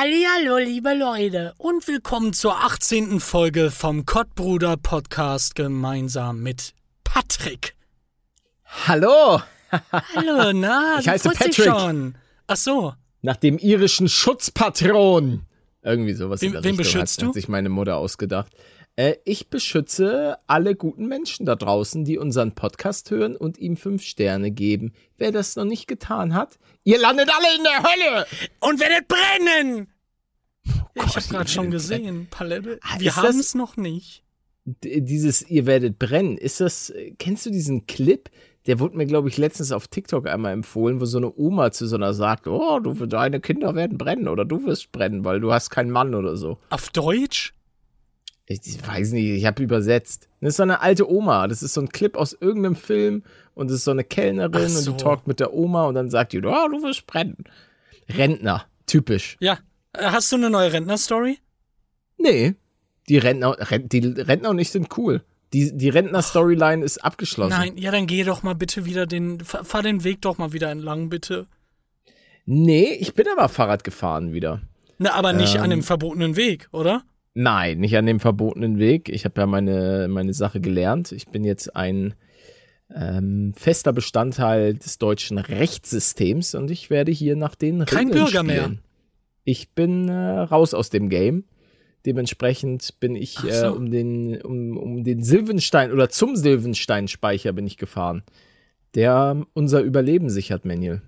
Hallihallo, liebe Leute und willkommen zur 18. Folge vom Kottbruder Podcast gemeinsam mit Patrick. Hallo! Hallo, na, Ich du heiße Patrick. schon. Ach so, Nach dem irischen Schutzpatron. Irgendwie sowas. Wen- in der wen Richtung beschützt hat, du? Hat sich meine Mutter ausgedacht. Äh, ich beschütze alle guten Menschen da draußen, die unseren Podcast hören und ihm fünf Sterne geben. Wer das noch nicht getan hat, ihr landet alle in der Hölle! und werdet brennen! ich Gott, habe gerade schon gesehen, Palette. Ah, Wir haben es noch nicht. Dieses Ihr werdet brennen, ist das, äh, kennst du diesen Clip? Der wurde mir, glaube ich, letztens auf TikTok einmal empfohlen, wo so eine Oma zu so einer sagt, oh, du, deine Kinder werden brennen oder du wirst brennen, weil du hast keinen Mann oder so. Auf Deutsch? Ich weiß nicht, ich habe übersetzt. Das ist so eine alte Oma. Das ist so ein Clip aus irgendeinem Film und es ist so eine Kellnerin so. und die talkt mit der Oma und dann sagt die, oh, du wirst brennen. Rentner, typisch. Ja. Äh, Hast du eine neue Rentner-Story? Nee, die Rentner, Rent, die Rentner und ich sind cool. Die, die Rentner-Storyline ist abgeschlossen. Nein, ja, dann geh doch mal bitte wieder den, fahr, fahr den Weg doch mal wieder entlang, bitte. Nee, ich bin aber Fahrrad gefahren wieder. Na, aber nicht Ähm. an dem verbotenen Weg, oder? Nein, nicht an dem verbotenen Weg. Ich habe ja meine, meine Sache gelernt. Ich bin jetzt ein ähm, fester Bestandteil des deutschen Rechtssystems und ich werde hier nach den Kein Regeln Bürger mehr. spielen. Ich bin äh, raus aus dem Game. Dementsprechend bin ich Ach so. äh, um den um, um den Silvenstein oder zum Silvenstein-Speicher bin ich gefahren, der unser Überleben sichert, Manuel.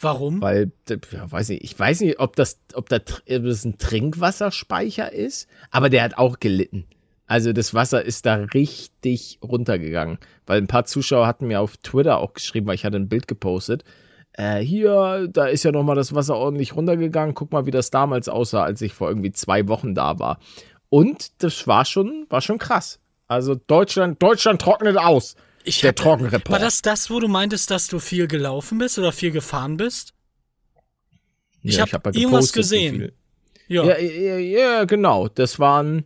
Warum? Weil, ja, weiß nicht, ich weiß nicht, ob das, ob das ein Trinkwasserspeicher ist, aber der hat auch gelitten. Also das Wasser ist da richtig runtergegangen. Weil ein paar Zuschauer hatten mir auf Twitter auch geschrieben, weil ich hatte ein Bild gepostet. Äh, hier, da ist ja nochmal das Wasser ordentlich runtergegangen. Guck mal, wie das damals aussah, als ich vor irgendwie zwei Wochen da war. Und das war schon, war schon krass. Also Deutschland, Deutschland trocknet aus. Ich der Trockenreport. War das das, wo du meintest, dass du viel gelaufen bist oder viel gefahren bist? Ich Ja, hab hab ja irgendwas gesehen. Ja. Ja, ja, ja, genau. Das waren,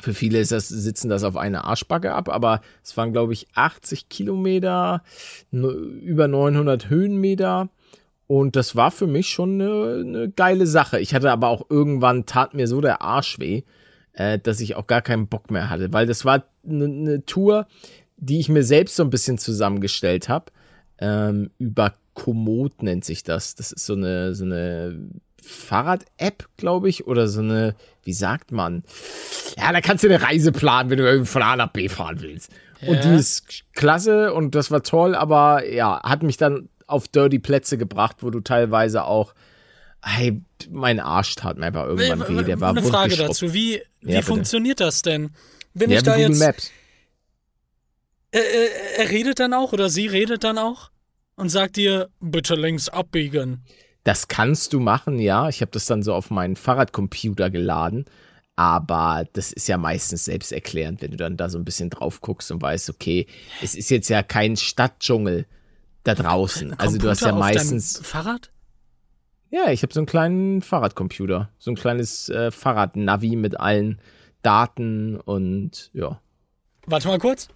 für viele ist das, sitzen das auf eine Arschbacke ab, aber es waren, glaube ich, 80 Kilometer, no- über 900 Höhenmeter. Und das war für mich schon eine, eine geile Sache. Ich hatte aber auch irgendwann, tat mir so der Arsch weh, äh, dass ich auch gar keinen Bock mehr hatte, weil das war eine, eine Tour, die ich mir selbst so ein bisschen zusammengestellt habe. Ähm, über Komoot nennt sich das. Das ist so eine, so eine Fahrrad-App, glaube ich, oder so eine, wie sagt man? Ja, da kannst du eine Reise planen, wenn du irgendwie von A nach B fahren willst. Und Ja. die ist klasse und das war toll, aber ja, hat mich dann auf dirty Plätze gebracht, wo du teilweise auch, hey, mein Arsch tat mir einfach irgendwann weh. Der war Eine Frage dazu. Wie, wie bitte. funktioniert das denn? Wenn Ja, ich da Google jetzt. Maps. Er, er, er redet dann auch oder sie redet dann auch und sagt dir, bitte links abbiegen. Das kannst du machen, ja. Ich habe das dann so auf meinen Fahrradcomputer geladen. Aber das ist ja meistens selbsterklärend, wenn du dann da so ein bisschen drauf guckst und weißt, okay, es ist jetzt ja kein Stadtdschungel da draußen. Also du hast ja Computer auf meistens. Fahrrad? Ja, ich habe so einen kleinen Fahrradcomputer. So ein kleines äh, Fahrradnavi mit allen Daten und ja. Warte mal kurz.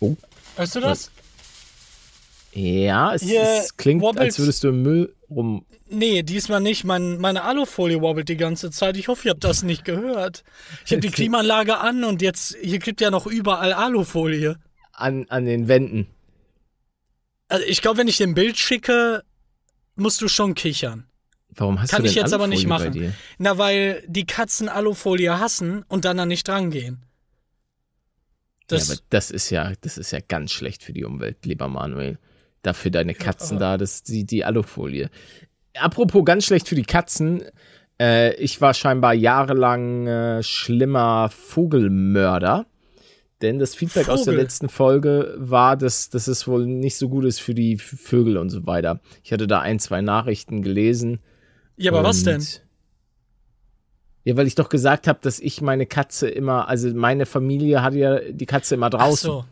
Oh. Hörst du das? Ja, es, es klingt, wobbelt's. als würdest du im Müll rum. Nee, diesmal nicht. Mein, meine Alufolie wobbelt die ganze Zeit. Ich hoffe, ihr habt das nicht gehört. Ich habe die Klimaanlage an und jetzt, hier gibt ja noch überall Alufolie. An, an den Wänden. Also ich glaube, wenn ich dir ein Bild schicke, musst du schon kichern. Warum hast Kann du denn ich jetzt aber nicht Alufolie machen. Na, weil die Katzen Alufolie hassen und dann da nicht drangehen. Das, ja, aber das ist ja, das ist ja ganz schlecht für die Umwelt, lieber Manuel. Dafür deine Katzen da, das die, die Alufolie. Apropos ganz schlecht für die Katzen. Äh, ich war scheinbar jahrelang äh, schlimmer Vogelmörder. Denn das Feedback aus der Vogel? letzten Folge war, dass, dass es wohl nicht so gut ist für die Vögel und so weiter. Ich hatte da ein, zwei Nachrichten gelesen. ja, aber was denn? Ja, weil ich doch gesagt habe, dass ich meine Katze immer, also meine Familie hat ja die Katze immer Ach draußen. so.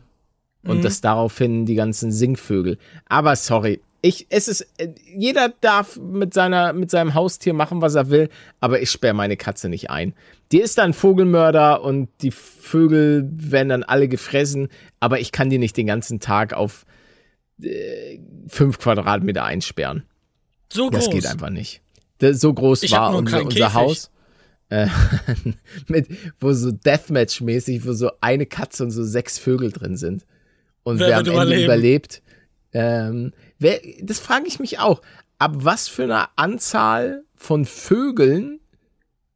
Und Mhm. das daraufhin die ganzen Singvögel. Aber sorry, ich, es ist, äh, jeder darf mit seiner, mit seinem Haustier machen, was er will, aber ich sperre meine Katze nicht ein. Die ist dann Vogelmörder und die Vögel werden dann alle gefressen, aber ich kann die nicht den ganzen Tag auf äh, fünf Quadratmeter einsperren. So groß. Das geht einfach nicht. Der so groß Ich war unser, unser. Haus. Äh, mit, wo so Deathmatch-mäßig, wo so eine Katze und so sechs Vögel drin sind. Und Wer wer, am Ende überleben? überlebt. Ähm, wer, das frage ich mich auch. Ab was für einer Anzahl von Vögeln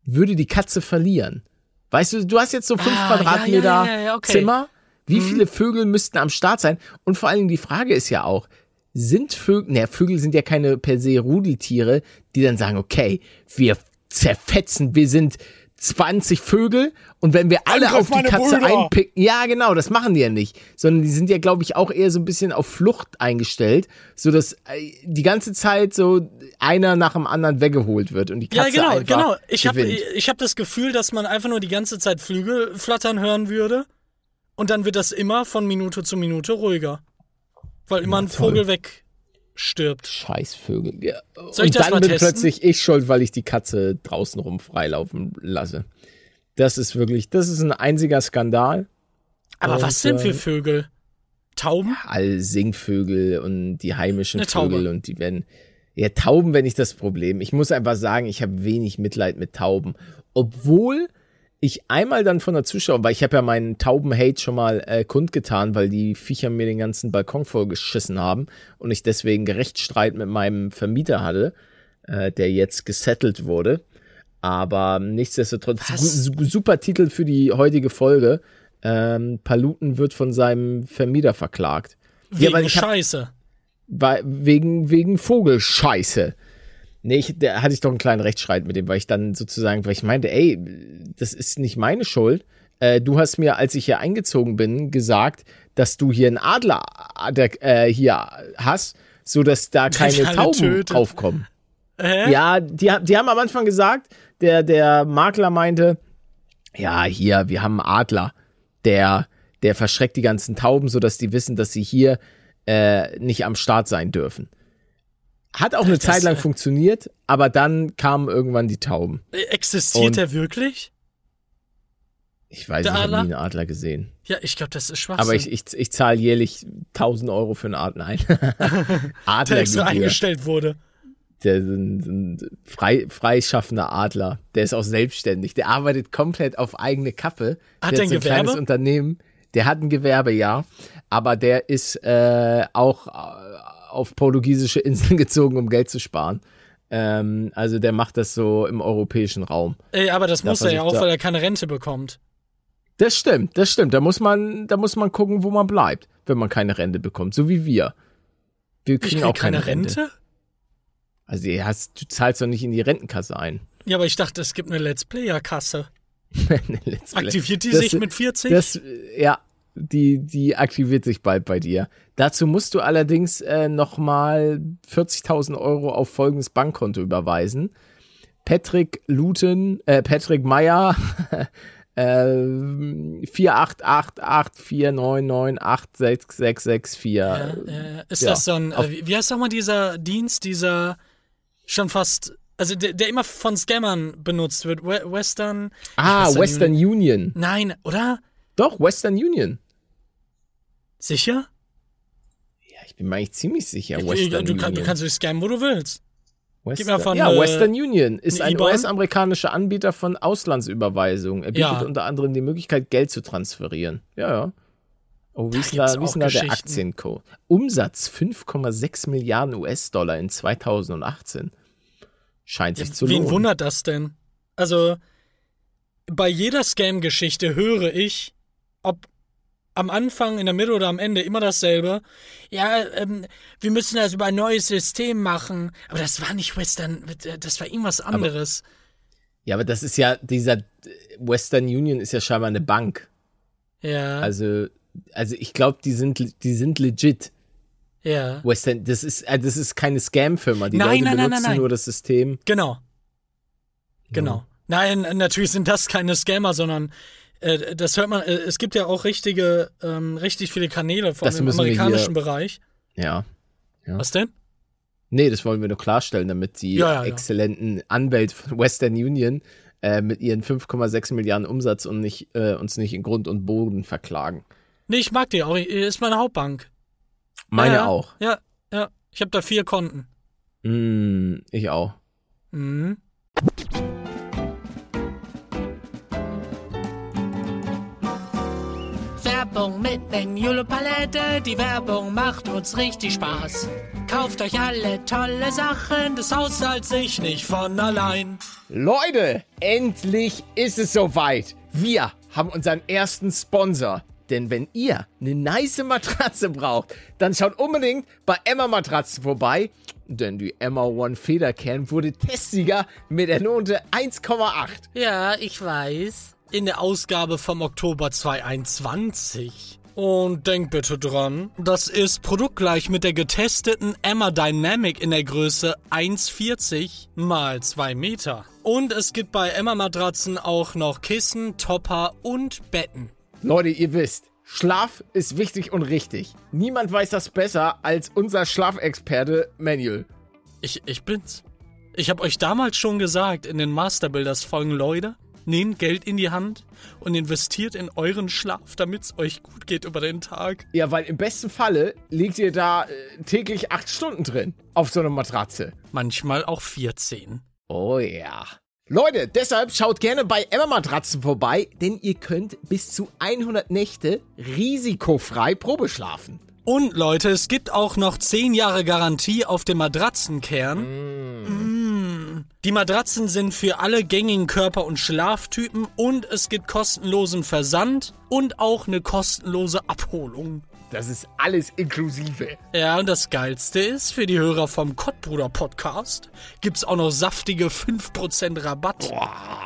würde die Katze verlieren? Weißt du, du hast jetzt so fünf Ah, Quadratmeter ja, ja, ja, okay. Zimmer. Wie Mhm. viele Vögel müssten am Start sein? Und vor allen Dingen die Frage ist ja auch, sind Vögel, naja, Vögel sind ja keine per se Rudeltiere, die dann sagen, okay, wir zerfetzen, wir sind 20 Vögel und wenn wir alle Angriff auf die Katze Brüder. einpicken, ja genau, das machen die ja nicht, sondern die sind ja, glaube ich, auch eher so ein bisschen auf Flucht eingestellt, so dass äh, die ganze Zeit so einer nach dem anderen weggeholt wird und die Ja, Katze genau, einfach genau. Ich habe ich hab das Gefühl, dass man einfach nur die ganze Zeit Flügel flattern hören würde. Und dann wird das immer von Minute zu Minute ruhiger. Weil immer ein toll. Vogel wegstirbt. Scheißvögel. Ja. Soll ich und dann bin testen? plötzlich ich schuld, weil ich die Katze draußen rum freilaufen lasse. Das ist wirklich, das ist ein einziger Skandal. Aber Und, was denn für äh, Vögel? Tauben? All Singvögel und die heimischen Eine Taube. Vögel und die werden. Ja, Tauben wäre nicht das Problem. Ich muss einfach sagen, ich habe wenig Mitleid mit Tauben. Obwohl ich einmal dann von der Zuschauer, weil ich habe ja meinen Tauben-Hate schon mal äh, kundgetan, weil die Viecher mir den ganzen Balkon vollgeschissen haben und ich deswegen Rechtsstreit mit meinem Vermieter hatte, äh, der jetzt gesettelt wurde. Aber nichtsdestotrotz, su- super Titel für die heutige Folge. Ähm, Paluten wird von seinem Vermieter verklagt. Wegen weil ich hab- Scheiße. Weil, wegen, wegen Vogelscheiße. Nee, ich, da hatte ich doch einen kleinen Rechtsstreit mit dem, weil ich dann sozusagen, weil ich meinte, ey, das ist nicht meine Schuld. Äh, du hast mir, als ich hier eingezogen bin, gesagt, dass du hier einen Adler äh, hier hast, so dass da keine Tauben tötet. draufkommen. Hä? Ja, die, die haben am Anfang gesagt, der, der Makler meinte, ja, hier, wir haben einen Adler, der, der verschreckt die ganzen Tauben, sodass die wissen, dass sie hier äh, nicht am Start sein dürfen. Hat auch eine Das, Zeit lang funktioniert, aber dann kamen irgendwann die Tauben. Äh, Existiert Und- der wirklich? Ich weiß, Der ich habe nie Adler? einen Adler gesehen. Ja, ich glaube, das ist Schwachsinn. Aber ich, ich, ich zahle jährlich 1000 Euro für einen Adler ein. der extra eingestellt wurde. Der ist ein, ein frei, freischaffender Adler. Der ist auch selbstständig. Der arbeitet komplett auf eigene Kappe. Hat der der ist ein ein kleines Gewerbe? Unternehmen. Der hat ein Gewerbe, ja. Aber der ist äh, auch auf portugiesische Inseln gezogen, um Geld zu sparen. Ähm, also der macht das so im europäischen Raum. Ey, aber das Da muss er ja auch, weil er keine Rente bekommt. Das stimmt, das stimmt. Da muss man, da muss man gucken, wo man bleibt, wenn man keine Rente bekommt. So wie wir. Wir kriegen krieg auch keine, keine Rente. Rente? Also du, hast, du zahlst doch nicht in die Rentenkasse ein. Ja, aber ich dachte, es gibt eine Let's Player-Kasse. Aktiviert die Das- sich mit 40? Das, ja, die, die aktiviert sich bald bei dir. Dazu musst du allerdings äh, nochmal 40.000 Euro auf folgendes Bankkonto überweisen. Patrick Luton, äh, Patrick Meyer, äh, 4888499866664. ja, äh, ist ja, das so ein, äh, wie heißt nochmal dieser Dienst, dieser schon fast, also der, der immer von Scammern benutzt wird? We Western? Ah, Western Western Union. Nein, oder? Doch, Western Union. Sicher? Ja, ich bin mir eigentlich ziemlich sicher. Ich- Western du, kann, du kannst dich scammen, wo du willst. Western, mir von, ja, äh, Western Union ist ein. US-amerikanischer Anbieter von Auslandsüberweisungen. Er bietet Ja. unter anderem die Möglichkeit, Geld zu transferieren. Ja, ja. Oh, wie ist denn da, wie ist da der. Aktiencode? Umsatz 5,6 Milliarden US-Dollar in 2018. Scheint sich zu Wen lohnen. wundert das denn? Also, bei jeder Scam-Geschichte höre ich, ob am Anfang, in der Mitte oder am Ende immer dasselbe. Ja, ähm, wir müssen das über ein neues System machen. Aber das war nicht Western, das war irgendwas anderes. Ja, aber das ist ja, dieser Western Union ist ja scheinbar eine Bank. ja, Also, also ich glaube, die sind, die sind legit. ja. Western, das ist, äh, das ist keine Scam-Firma. Die Nein, Leute nein, benutzen nein, nur das System. Genau. Genau. Nein, natürlich sind das keine Scammer, sondern äh, das hört man, äh, es gibt ja auch richtige, ähm, richtig viele Kanäle, vor Das allem im amerikanischen Bereich. Ja. Ja. Was denn? Nee, das wollen wir nur klarstellen, damit die Ja, ja, exzellenten Anwälte von Western Union äh, mit ihren 5,6 Milliarden Umsatz und nicht, äh, uns nicht in Grund und Boden verklagen. Nee, ich mag die auch. Ist meine Hauptbank. Meine auch. Ja, ja. Ich habe da vier Konten. Mm, ich auch. Mhm. Werbung mit Menjule Palette, die Werbung macht uns richtig Spaß. Kauft euch alle tolle Sachen, das Haus zahlt sich nicht von allein. Leute, endlich ist es soweit. Wir haben unseren ersten Sponsor. Denn wenn ihr eine nice Matratze braucht, dann schaut unbedingt bei Emma Matratzen vorbei. Denn die Emma One Federkern wurde Testsieger mit der Note 1,8. Ja, ich weiß. In der Ausgabe vom Oktober 2021. Und denkt bitte dran, das ist produktgleich mit der getesteten Emma Dynamic in der Größe 1,40 mal 2 Meter. Und es gibt bei Emma Matratzen auch noch Kissen, Topper und Betten. Leute, ihr wisst, Schlaf ist wichtig und richtig. Niemand weiß das besser als unser Schlafexperte Manuel. Ich, ich bin's. Ich hab euch damals schon gesagt in den Masterbuilders Folgen, Leute, nehmt Geld in die Hand und investiert in euren Schlaf, damit's euch gut geht über den Tag. Ja, weil im besten Falle liegt ihr da äh, täglich acht Stunden drin auf so einer Matratze. Manchmal auch 14. Oh ja. Leute, deshalb schaut gerne bei Emma Matratzen vorbei, denn ihr könnt bis zu 100 Nächte risikofrei Probe schlafen. Und Leute, es gibt auch noch 10 Jahre Garantie auf den Matratzenkern. Mm. Die Matratzen sind für alle gängigen Körper- und Schlaftypen und es gibt kostenlosen Versand und auch eine kostenlose Abholung. Das ist alles inklusive. Ja, und das Geilste ist, für die Hörer vom Kottbruder Podcast gibt's auch noch saftige 5% Rabatt.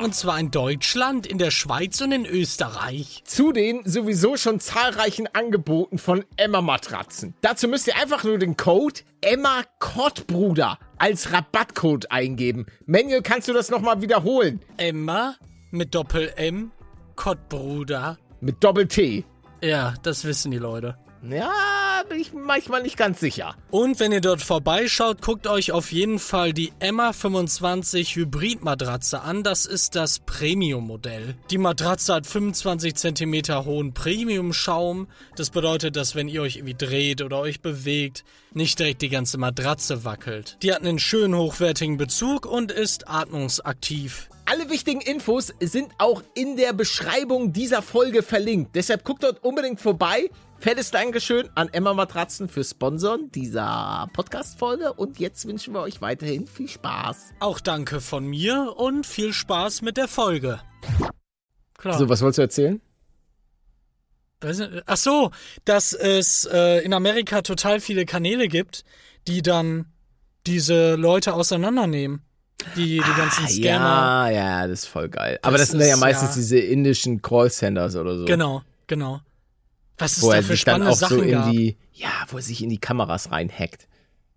Und zwar in Deutschland, in der Schweiz und in Österreich. Zu den sowieso schon zahlreichen Angeboten von Emma Matratzen. Dazu müsst ihr einfach nur den Code Emma Kottbruder als Rabattcode eingeben. Manuel, kannst du das nochmal wiederholen? Emma mit Doppel-M, Kottbruder. Mit Doppel-T. Ja, das wissen die Leute. Ja, bin ich manchmal nicht ganz sicher. Und wenn ihr dort vorbeischaut, guckt euch auf jeden Fall die Emma 25 Hybrid-Matratze an. Das ist das Premium-Modell. Die Matratze hat 25 cm hohen Premium-Schaum. Das bedeutet, dass wenn ihr euch irgendwie dreht oder euch bewegt, nicht direkt die ganze Matratze wackelt. Die hat einen schönen hochwertigen Bezug und ist atmungsaktiv. Alle wichtigen Infos sind auch in der Beschreibung dieser Folge verlinkt. Deshalb guckt dort unbedingt vorbei. Fettes Dankeschön an Emma Matratzen für Sponsoren dieser Podcast-Folge. Und jetzt wünschen wir euch weiterhin viel Spaß. Auch danke von mir und viel Spaß mit der Folge. Klar. So, was wolltest du erzählen? Ach so, dass es äh, in Amerika total viele Kanäle gibt, die dann diese Leute auseinandernehmen. Die, die ganzen Scammer. Ah, Ja, ja, das ist voll geil. Aber das, Das sind ja ist, meistens ja. diese indischen Callcenters oder so. Genau, genau. Was es Wo da er für sich dann spannende auch so Sachen in gab. die, ja, wo er sich in die Kameras reinhackt.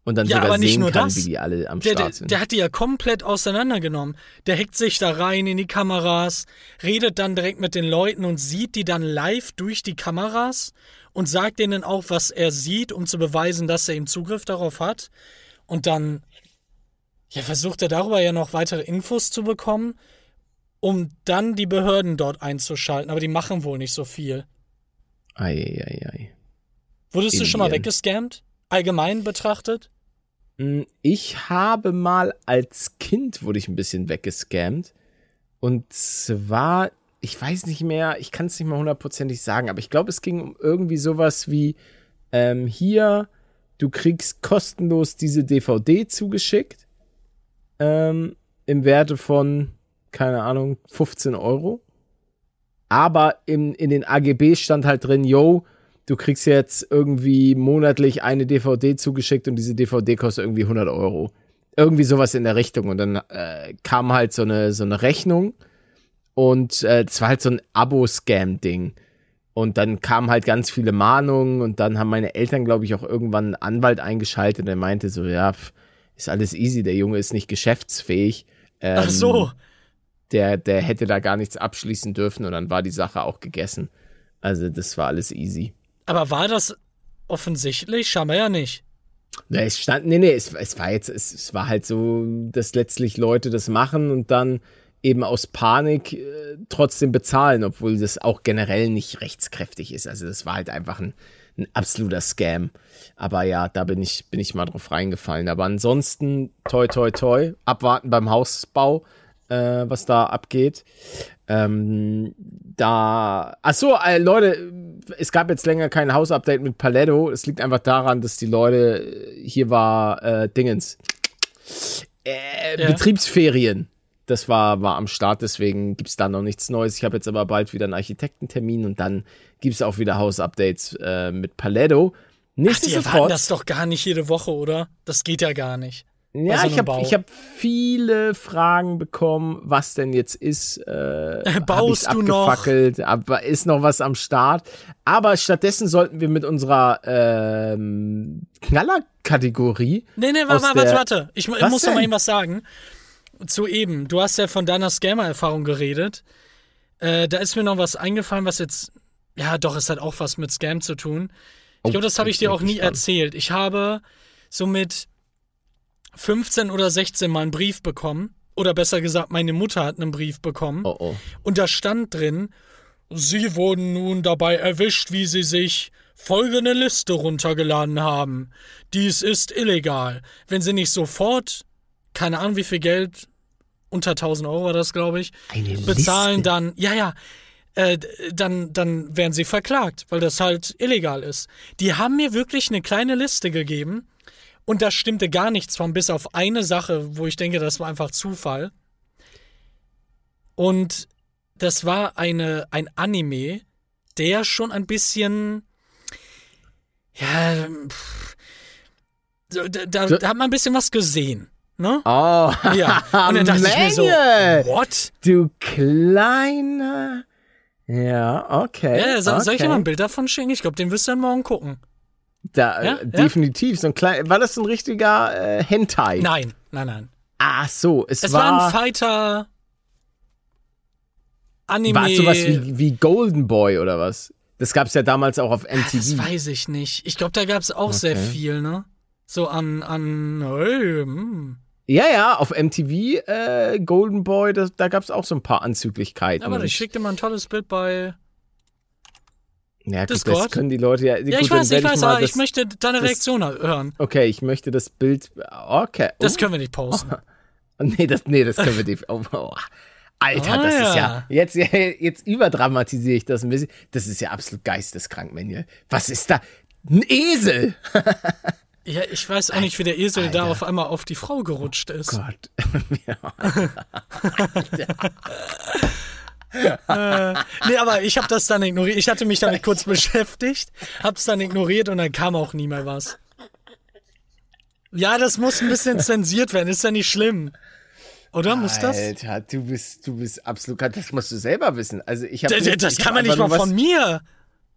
Und dann Ja, sogar aber nicht sehen nur kann, das. wie die alle am Der, Start der, sind. der hat die ja komplett auseinandergenommen. Der hackt sich da rein in die Kameras, redet dann direkt mit den Leuten und sieht die dann live durch die Kameras und sagt denen auch, was er sieht, um zu beweisen, dass er eben Zugriff darauf hat. Und dann ja, versucht er darüber ja noch weitere Infos zu bekommen, um dann die Behörden dort einzuschalten. Aber die machen wohl nicht so viel. Ei, ei, ei. Wurdest du schon mal Indien. weggescammt? Allgemein betrachtet? Mm, Ich habe mal als Kind wurde ich ein bisschen weggescammt. Und zwar, ich weiß nicht mehr, ich kann es nicht mal hundertprozentig sagen, aber ich glaube, es ging um irgendwie sowas wie, ähm, hier, du kriegst kostenlos diese DVD zugeschickt, ähm, im Werte von, keine Ahnung, 15 Euro. Aber in, in den AGB stand halt drin, yo, du kriegst jetzt irgendwie monatlich eine DVD zugeschickt und diese DVD kostet irgendwie 100 Euro. Irgendwie sowas in der Richtung. Und dann äh, kam halt so eine, so eine Rechnung und äh, es war halt so ein Abo-Scam-Ding. Und dann kamen halt ganz viele Mahnungen und dann haben meine Eltern, glaube ich, auch irgendwann einen Anwalt eingeschaltet, der meinte so, ja, pf, ist alles easy, der Junge ist nicht geschäftsfähig. Ähm, Ach so. Der, der hätte da gar nichts abschließen dürfen und dann war die Sache auch gegessen. Also das war alles easy. Aber war das offensichtlich? Scheinbar ja nicht. Ne, es stand, nee, nee, es, es war jetzt, es, es war halt so, dass letztlich Leute das machen und dann eben aus Panik äh, trotzdem bezahlen, obwohl das auch generell nicht rechtskräftig ist. Also das war halt einfach ein, ein absoluter Scam. Aber ja, da bin ich, bin ich mal drauf reingefallen. Aber ansonsten, toi, toi, toi, abwarten beim Hausbau, äh, was da abgeht. Ähm, da, ach so, äh, Leute, es gab jetzt länger kein Hausupdate mit Paletto. Es liegt einfach daran, dass die Leute, hier war äh, Dingens, äh, ja. Betriebsferien. Das war, war am Start, deswegen gibt es da noch nichts Neues. Ich habe jetzt aber bald wieder einen Architektentermin und dann gibt es auch wieder Hausupdates äh, mit Paletto. Ach, die erwarten das doch gar nicht jede Woche, oder? Das geht ja gar nicht. Ja, so ich habe hab viele Fragen bekommen, was denn jetzt ist. Äh, Baust du noch? Aber ist noch was am Start. Aber stattdessen sollten wir mit unserer ähm, Knaller-Kategorie. Nee, nee, warte, warte, warte. Ich, ich muss doch mal eben was sagen. Zu eben. Du hast ja von deiner Scammer-Erfahrung geredet. Äh, da ist mir noch was eingefallen, was jetzt. Ja, doch, es hat auch was mit Scam zu tun. Ich oh, glaube, das habe ich dir auch nie erzählt. Ich habe somit 15 oder 16 Mal einen Brief bekommen. Oder besser gesagt, meine Mutter hat einen Brief bekommen. Oh, oh. Und da stand drin, Sie wurden nun dabei erwischt, wie Sie sich folgende Liste runtergeladen haben. Dies ist illegal. Wenn Sie nicht sofort, keine Ahnung wie viel Geld, unter 1000 Euro war das, glaube ich, Eine bezahlen, Liste? dann, ja, ja, äh, dann, dann werden sie verklagt, weil das halt illegal ist. Die haben mir wirklich eine kleine Liste gegeben und da stimmte gar nichts von, bis auf eine Sache, wo ich denke, das war einfach Zufall. Und das war eine, ein Anime, der schon ein bisschen. Ja. Pff, da, da, da, hat man ein bisschen was gesehen. Ne? Oh, ja. Und dann dachte Menge. ich mir so, what? Du kleiner. Ja, okay. Ja, soll, okay. soll ich dir mal ein Bild davon schicken? Ich glaube, den wirst du dann morgen gucken. Da, ja? definitiv. So ein klein, war das ein richtiger äh, Hentai? Nein, nein, nein. Ach so, es, es war, war ein Fighter Anime. War es sowas wie, wie Golden Boy oder was? Das gab es ja damals auch auf MTV. Das weiß ich nicht. Ich glaube, da gab es auch okay. sehr viel, ne? So an, an, hey, hm. Ja, ja, auf MTV äh, Golden Boy, das, da gab es auch so ein paar Anzüglichkeiten. Aber ich schickte mal ein tolles Bild bei ja, gut, Discord? das können die Leute ja. Ja, gut, ich weiß, ich weiß, aber ich möchte deine Reaktion das, hören. Okay, ich möchte das Bild. Okay. Oh. Das können wir nicht posten. Oh, nee, das, nee, das können wir nicht. Oh, oh. Alter, ah, das ja. ist ja. Jetzt, jetzt überdramatisiere ich das ein bisschen. Das ist ja absolut geisteskrank, Manuel. Was ist da? Ein Esel! Ja, ich weiß auch nicht, wie der Esel Alter. da auf einmal auf die Frau gerutscht ist. Oh Gott. ja. äh, nee, aber ich habe das dann ignoriert. Ich hatte mich damit kurz beschäftigt, hab's dann ignoriert und dann kam auch nie mehr was. Ja, das muss ein bisschen zensiert werden, ist ja nicht schlimm. Oder muss das? Alter, du bist, du bist absolut, das musst du selber wissen. Also ich habe. Das, das kann man nicht mal von mir.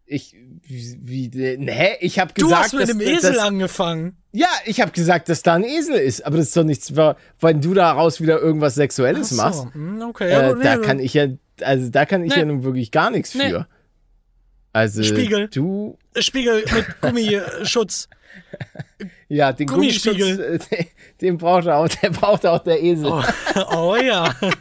Ich, wie, wie hä? Ich habe gesagt, du hast mit dem Esel das, angefangen. Ja, ich habe gesagt, dass da ein Esel ist, aber das ist doch nichts, wenn du daraus wieder irgendwas Sexuelles so. machst. Hm, okay, äh, ja, da kann ich ja, also da kann ich nee. ja nun wirklich gar nichts nee. für. Also Spiegel. du Spiegel mit Gummischutz. ja, den Gummispiegel, Gummischutz, den, den braucht auch, der braucht auch der Esel. Oh, oh ja. oh,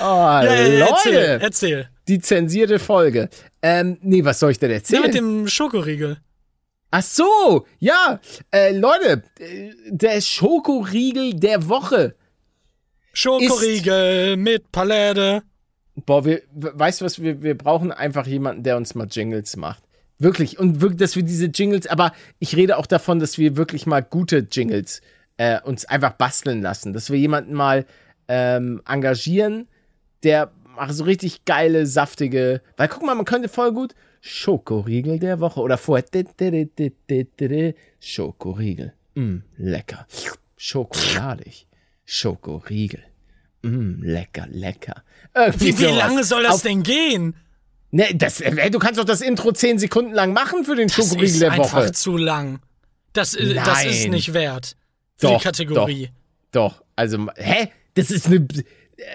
ja, ja, Leute. Erzähl, erzähl. Die zensierte Folge. Ähm, nee, was soll ich denn erzählen? Ja, mit dem Schokoriegel. Ach so, ja. Äh, Leute, der Schokoriegel der Woche. Schokoriegel mit Palette. Boah, wir, weißt du was, wir, wir brauchen einfach jemanden, der uns mal Jingles macht. Wirklich. Und wirklich, dass wir diese Jingles, aber ich rede auch davon, dass wir wirklich mal gute Jingles äh, uns einfach basteln lassen. Dass wir jemanden mal ähm, engagieren, der macht so richtig geile, saftige. Weil guck mal, man könnte voll gut Schokoriegel der Woche oder vorher Schokoriegel. Mm, lecker. Schokoladig. Schokoriegel. Mm, lecker, lecker. Irgendwie wie, wie lange soll das Auf, denn gehen? Ne, das, äh, du kannst doch das Intro zehn Sekunden lang machen für den Schokoriegel der Woche. Das ist einfach zu lang. Das, äh, das ist nicht wert. Für doch, die Kategorie. Doch, doch. Also, hä? Das ist eine. Äh,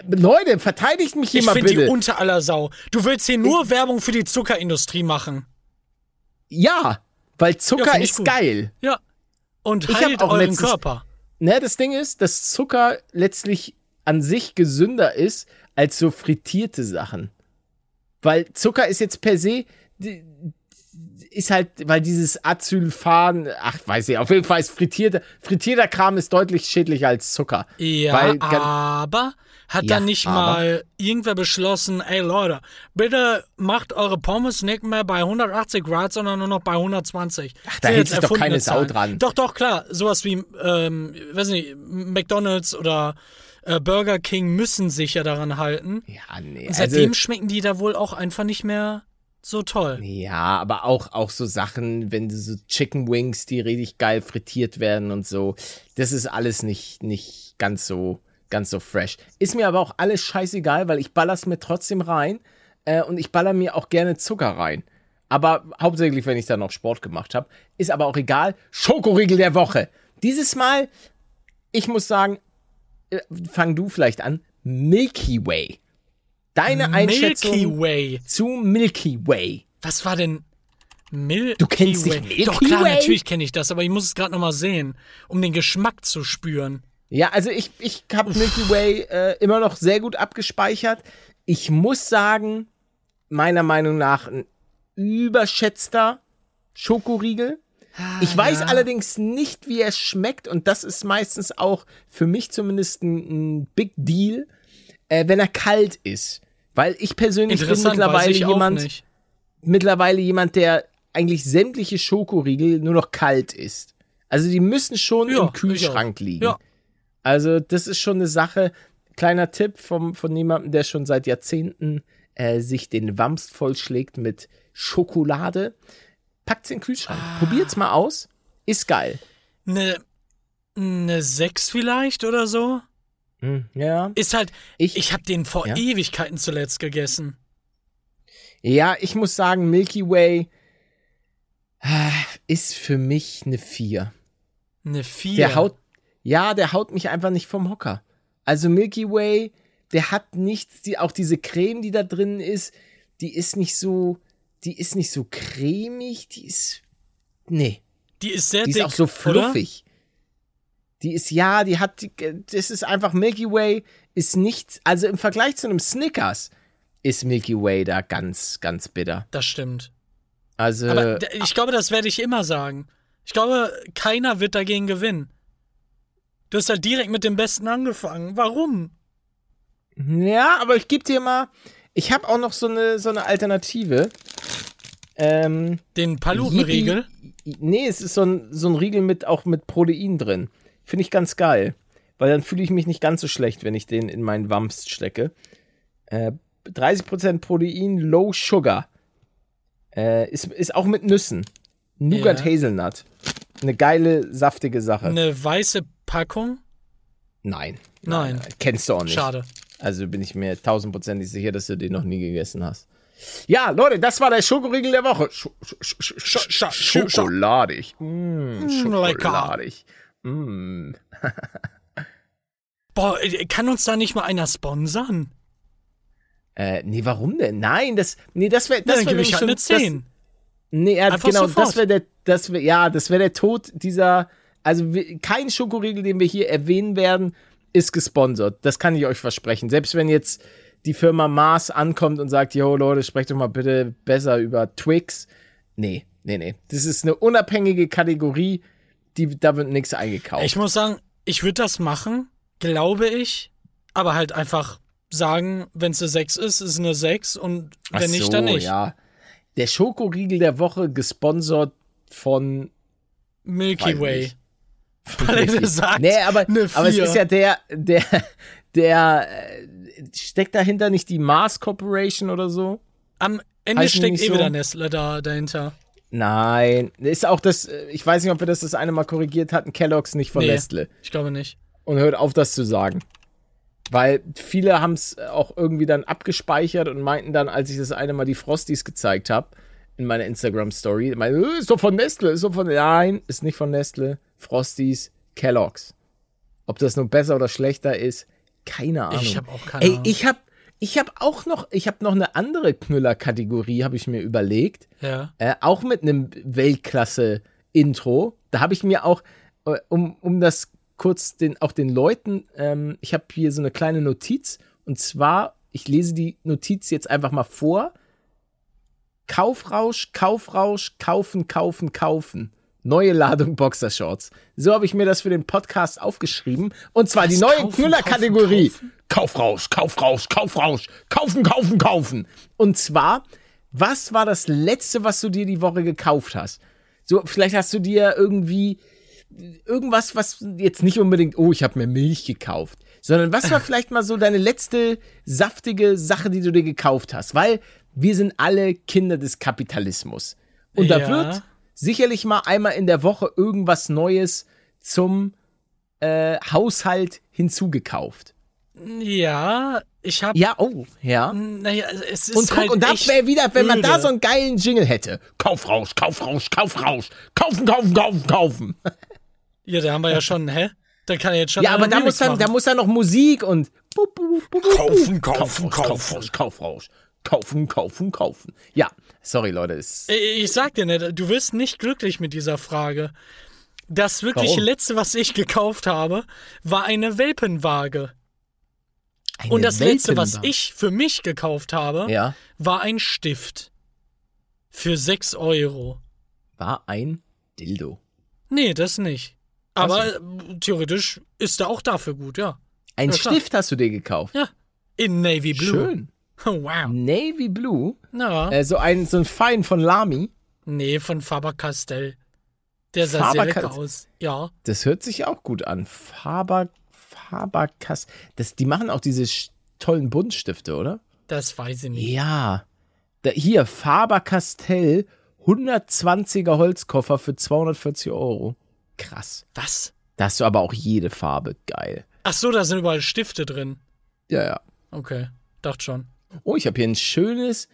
Leute, verteidigt mich hier ich mal bitte. Ich finde die unter aller Sau. Du willst hier nur ich, Werbung für die Zuckerindustrie machen. Ja, weil Zucker ja, ist gut. geil. Ja. Und heilt euren letztens, Körper. Ne, das Ding ist, dass Zucker letztlich an sich gesünder ist als so frittierte Sachen. Weil Zucker ist jetzt per se, ist halt, weil dieses Acylfahren, ach, weiß ich, auf jeden Fall ist frittierter, frittierter Kram ist deutlich schädlicher als Zucker. Ja, Weil- aber hat Ja, dann nicht aber- mal irgendwer beschlossen, ey Leute, bitte macht eure Pommes nicht mehr bei 180 Grad, sondern nur noch bei 120. Ach, da hält sich doch keine Sau dran. Doch, doch, klar. Sowas wie, ähm, weiß nicht, McDonalds oder äh, Burger King müssen sich ja daran halten. Ja, nee. Und seitdem Also, schmecken die da wohl auch einfach nicht mehr so toll. ja, aber auch, auch so Sachen, wenn so Chicken Wings, die richtig geil frittiert werden und so, das ist alles nicht, nicht ganz so, ganz so fresh. Ist mir aber auch alles scheißegal, weil ich baller's mir trotzdem rein äh, und ich baller mir auch gerne Zucker rein. Aber hauptsächlich, wenn ich dann noch Sport gemacht habe. Ist aber auch egal. Schokoriegel der Woche. Dieses Mal, ich muss sagen, fang du vielleicht an. Milky Way. Deine Einschätzung Milky Way. zu Milky Way. Was war denn Milky Du kennst Way? nicht Milky Doch klar, Way? natürlich kenne ich das, aber ich muss es gerade noch mal sehen, um den Geschmack zu spüren. Ja, also ich, ich habe Milky Way äh, immer noch sehr gut abgespeichert. Ich muss sagen, meiner Meinung nach ein überschätzter Schokoriegel. Ich weiß allerdings nicht, wie er schmeckt und das ist meistens auch für mich zumindest ein, ein Big Deal, äh, wenn er kalt ist. Weil ich persönlich bin mittlerweile jemand, mittlerweile jemand, der eigentlich sämtliche Schokoriegel nur noch kalt isst. Also die müssen schon Ja, im Kühlschrank liegen. Ja. Also das ist schon eine Sache. Kleiner Tipp vom, von jemandem, der schon seit Jahrzehnten äh, sich den Wamst vollschlägt mit Schokolade. Packt's in den Kühlschrank. Ah. Probiert's mal aus. Ist geil. Eine ne 6 vielleicht oder so? Hm, ja. Ist halt, Ich- ich, habe den vor Ja? Ewigkeiten zuletzt gegessen. Ja, ich muss sagen, Milky Way äh, ist für mich eine 4. Eine 4. Der haut, ja, der haut mich einfach nicht vom Hocker. Also Milky Way, der hat nichts, die, auch diese Creme, die da drin ist, die ist nicht so, die ist nicht so cremig, die ist, nee, Die ist sehr die dick, ist auch so oder? fluffig. Die ist, ja, die hat, die- das ist einfach, Milky Way ist nichts, also im Vergleich zu einem Snickers ist Milky Way da ganz, ganz bitter. Das stimmt. Also, Aber ich glaube, das werde ich immer sagen. Ich glaube, keiner wird dagegen gewinnen. Du hast halt direkt mit dem Besten angefangen. Warum? Ja, aber ich gebe dir mal, ich habe auch noch so eine, so eine Alternative. Ähm, Den Palutenriegel? Nee, es ist so ein, so ein Riegel mit auch mit Protein drin. Finde ich ganz geil. Weil dann fühle ich mich nicht ganz so schlecht, wenn ich den in meinen Wams stecke. Äh, 30% Protein, Low Sugar. Äh, ist, ist auch mit Nüssen. Nougat Ja. Hazelnut. Eine geile, saftige Sache. Eine weiße Packung? Nein. Nein. Kennst du auch nicht. Schade. Also bin ich mir tausendprozentig sicher, dass du den noch nie gegessen hast. Ja, Leute, das war der Schokoriegel der Woche. Sch sch sch sch Sch- sch- sch- schokoladig. Mm, lecker. schokoladig. Mm. Boah, äh, kann uns da nicht mal einer sponsern? Äh, nee, warum denn? Nein, das, nee, das wäre, das wäre ich halt eine das, 10. Nee, er, Einfach genau, sofort. das wäre der, das wär, ja, das wäre der Tod dieser, also wir, kein Schokoriegel, den wir hier erwähnen werden, ist gesponsert. Das kann ich euch versprechen. Selbst wenn jetzt die Firma Mars ankommt und sagt, yo Leute, sprecht doch mal bitte besser über Twix. Nee, nee, nee. Das ist eine unabhängige Kategorie, die, da wird nichts eingekauft. Ich muss sagen, ich würde das machen, glaube ich, aber halt einfach sagen, wenn es eine 6 ist, ist es eine 6 und wenn Ach nicht, so, dann nicht. ja. Der Schokoriegel der Woche gesponsert von Milky Way. nicht. Weil er sagt, Nee, aber, aber es 4. ist ja der, der, der, äh, steckt dahinter nicht die Mars Corporation oder so? Am Ende die steckt eh so? wieder Nestle da dahinter. Nein, ist auch das, äh, ich weiß nicht, ob wir das das eine Mal korrigiert hatten, Kellogg's nicht von Nee. Nestle. Ich glaube nicht. Und hört auf, das zu sagen. Weil viele haben es auch irgendwie dann abgespeichert und meinten dann, als ich das eine Mal die Frosties gezeigt habe, in meiner Instagram-Story, "Äh, ist doch von Nestle, ist doch von, nein, ist nicht von Nestle, Frosties, Kellogg's. Ob das nun besser oder schlechter ist, keine Ahnung. Ich habe auch keine Ey, Ahnung. ich habe ich hab auch noch, ich habe noch eine andere Knüller-Kategorie, habe ich mir überlegt. ja. Äh, auch mit einem Weltklasse-Intro. Da habe ich mir auch, äh, um, um das kurz den, auch den Leuten, ähm, ich habe hier so eine kleine Notiz. Und zwar, ich lese die Notiz jetzt einfach mal vor. Kaufrausch, Kaufrausch, kaufen, kaufen, kaufen. Neue Ladung Boxershorts. So habe ich mir das für den Podcast aufgeschrieben. Und zwar Was? die neue Knüller-Kategorie. Kaufrausch, Kaufrausch, Kaufrausch. Kaufen, kaufen, kaufen. Und zwar, was war das letzte, was du dir die Woche gekauft hast? So, vielleicht hast du dir irgendwie irgendwas, was jetzt nicht unbedingt, oh, ich habe mir Milch gekauft, sondern was war vielleicht mal so deine letzte saftige Sache, die du dir gekauft hast? Weil wir sind alle Kinder des Kapitalismus. Und da Ja. wird sicherlich mal einmal in der Woche irgendwas Neues zum äh, Haushalt hinzugekauft. Ja, ich habe. Ja, oh, ja. Naja, es ist Und guck, halt und da echt wäre wieder, wenn man da so einen geilen Jingle hätte. Kaufrausch, Kaufrausch, Kaufrausch. Kaufen, kaufen, kaufen, kaufen. Ja, da haben wir ja schon, hä? Da kann er jetzt schon. Ja, aber da muss dann, da muss dann noch Musik und bu. Kaufen, kaufen, Kaufrausch, Kaufrausch, kaufen, kaufen, kaufen. Ja, sorry Leute, Ich sag dir nicht, du wirst nicht glücklich mit dieser Frage. Das wirklich Warum? letzte, was ich gekauft habe, war eine Welpenwaage. eine Und das letzte, was ich für mich gekauft habe, ja war ein Stift. Für 6 Euro. war ein Dildo. Nee, das nicht. Aber äh, theoretisch ist er auch dafür gut, ja. Ein Ja. Stift hast du dir gekauft. Ja. In Navy Blue. Schön. Oh, wow. Navy Blue, Ja. äh, so ein so ein Fein von Lamy. Nee, von Faber-Castell. Der sah sehr lecker Faber-Castell. aus. Ja. Das hört sich auch gut an. Faber Fabercast. Das, die machen auch diese tollen Buntstifte, oder? Das weiß ich nicht. Ja. Da, hier, Faber Castell, 120er Holzkoffer für 240 Euro. Krass. Was? Da hast du aber auch jede Farbe. Geil. Ach so, da sind überall Stifte drin. Ja, ja. Okay, dachte schon. Oh, ich habe hier ein schönes,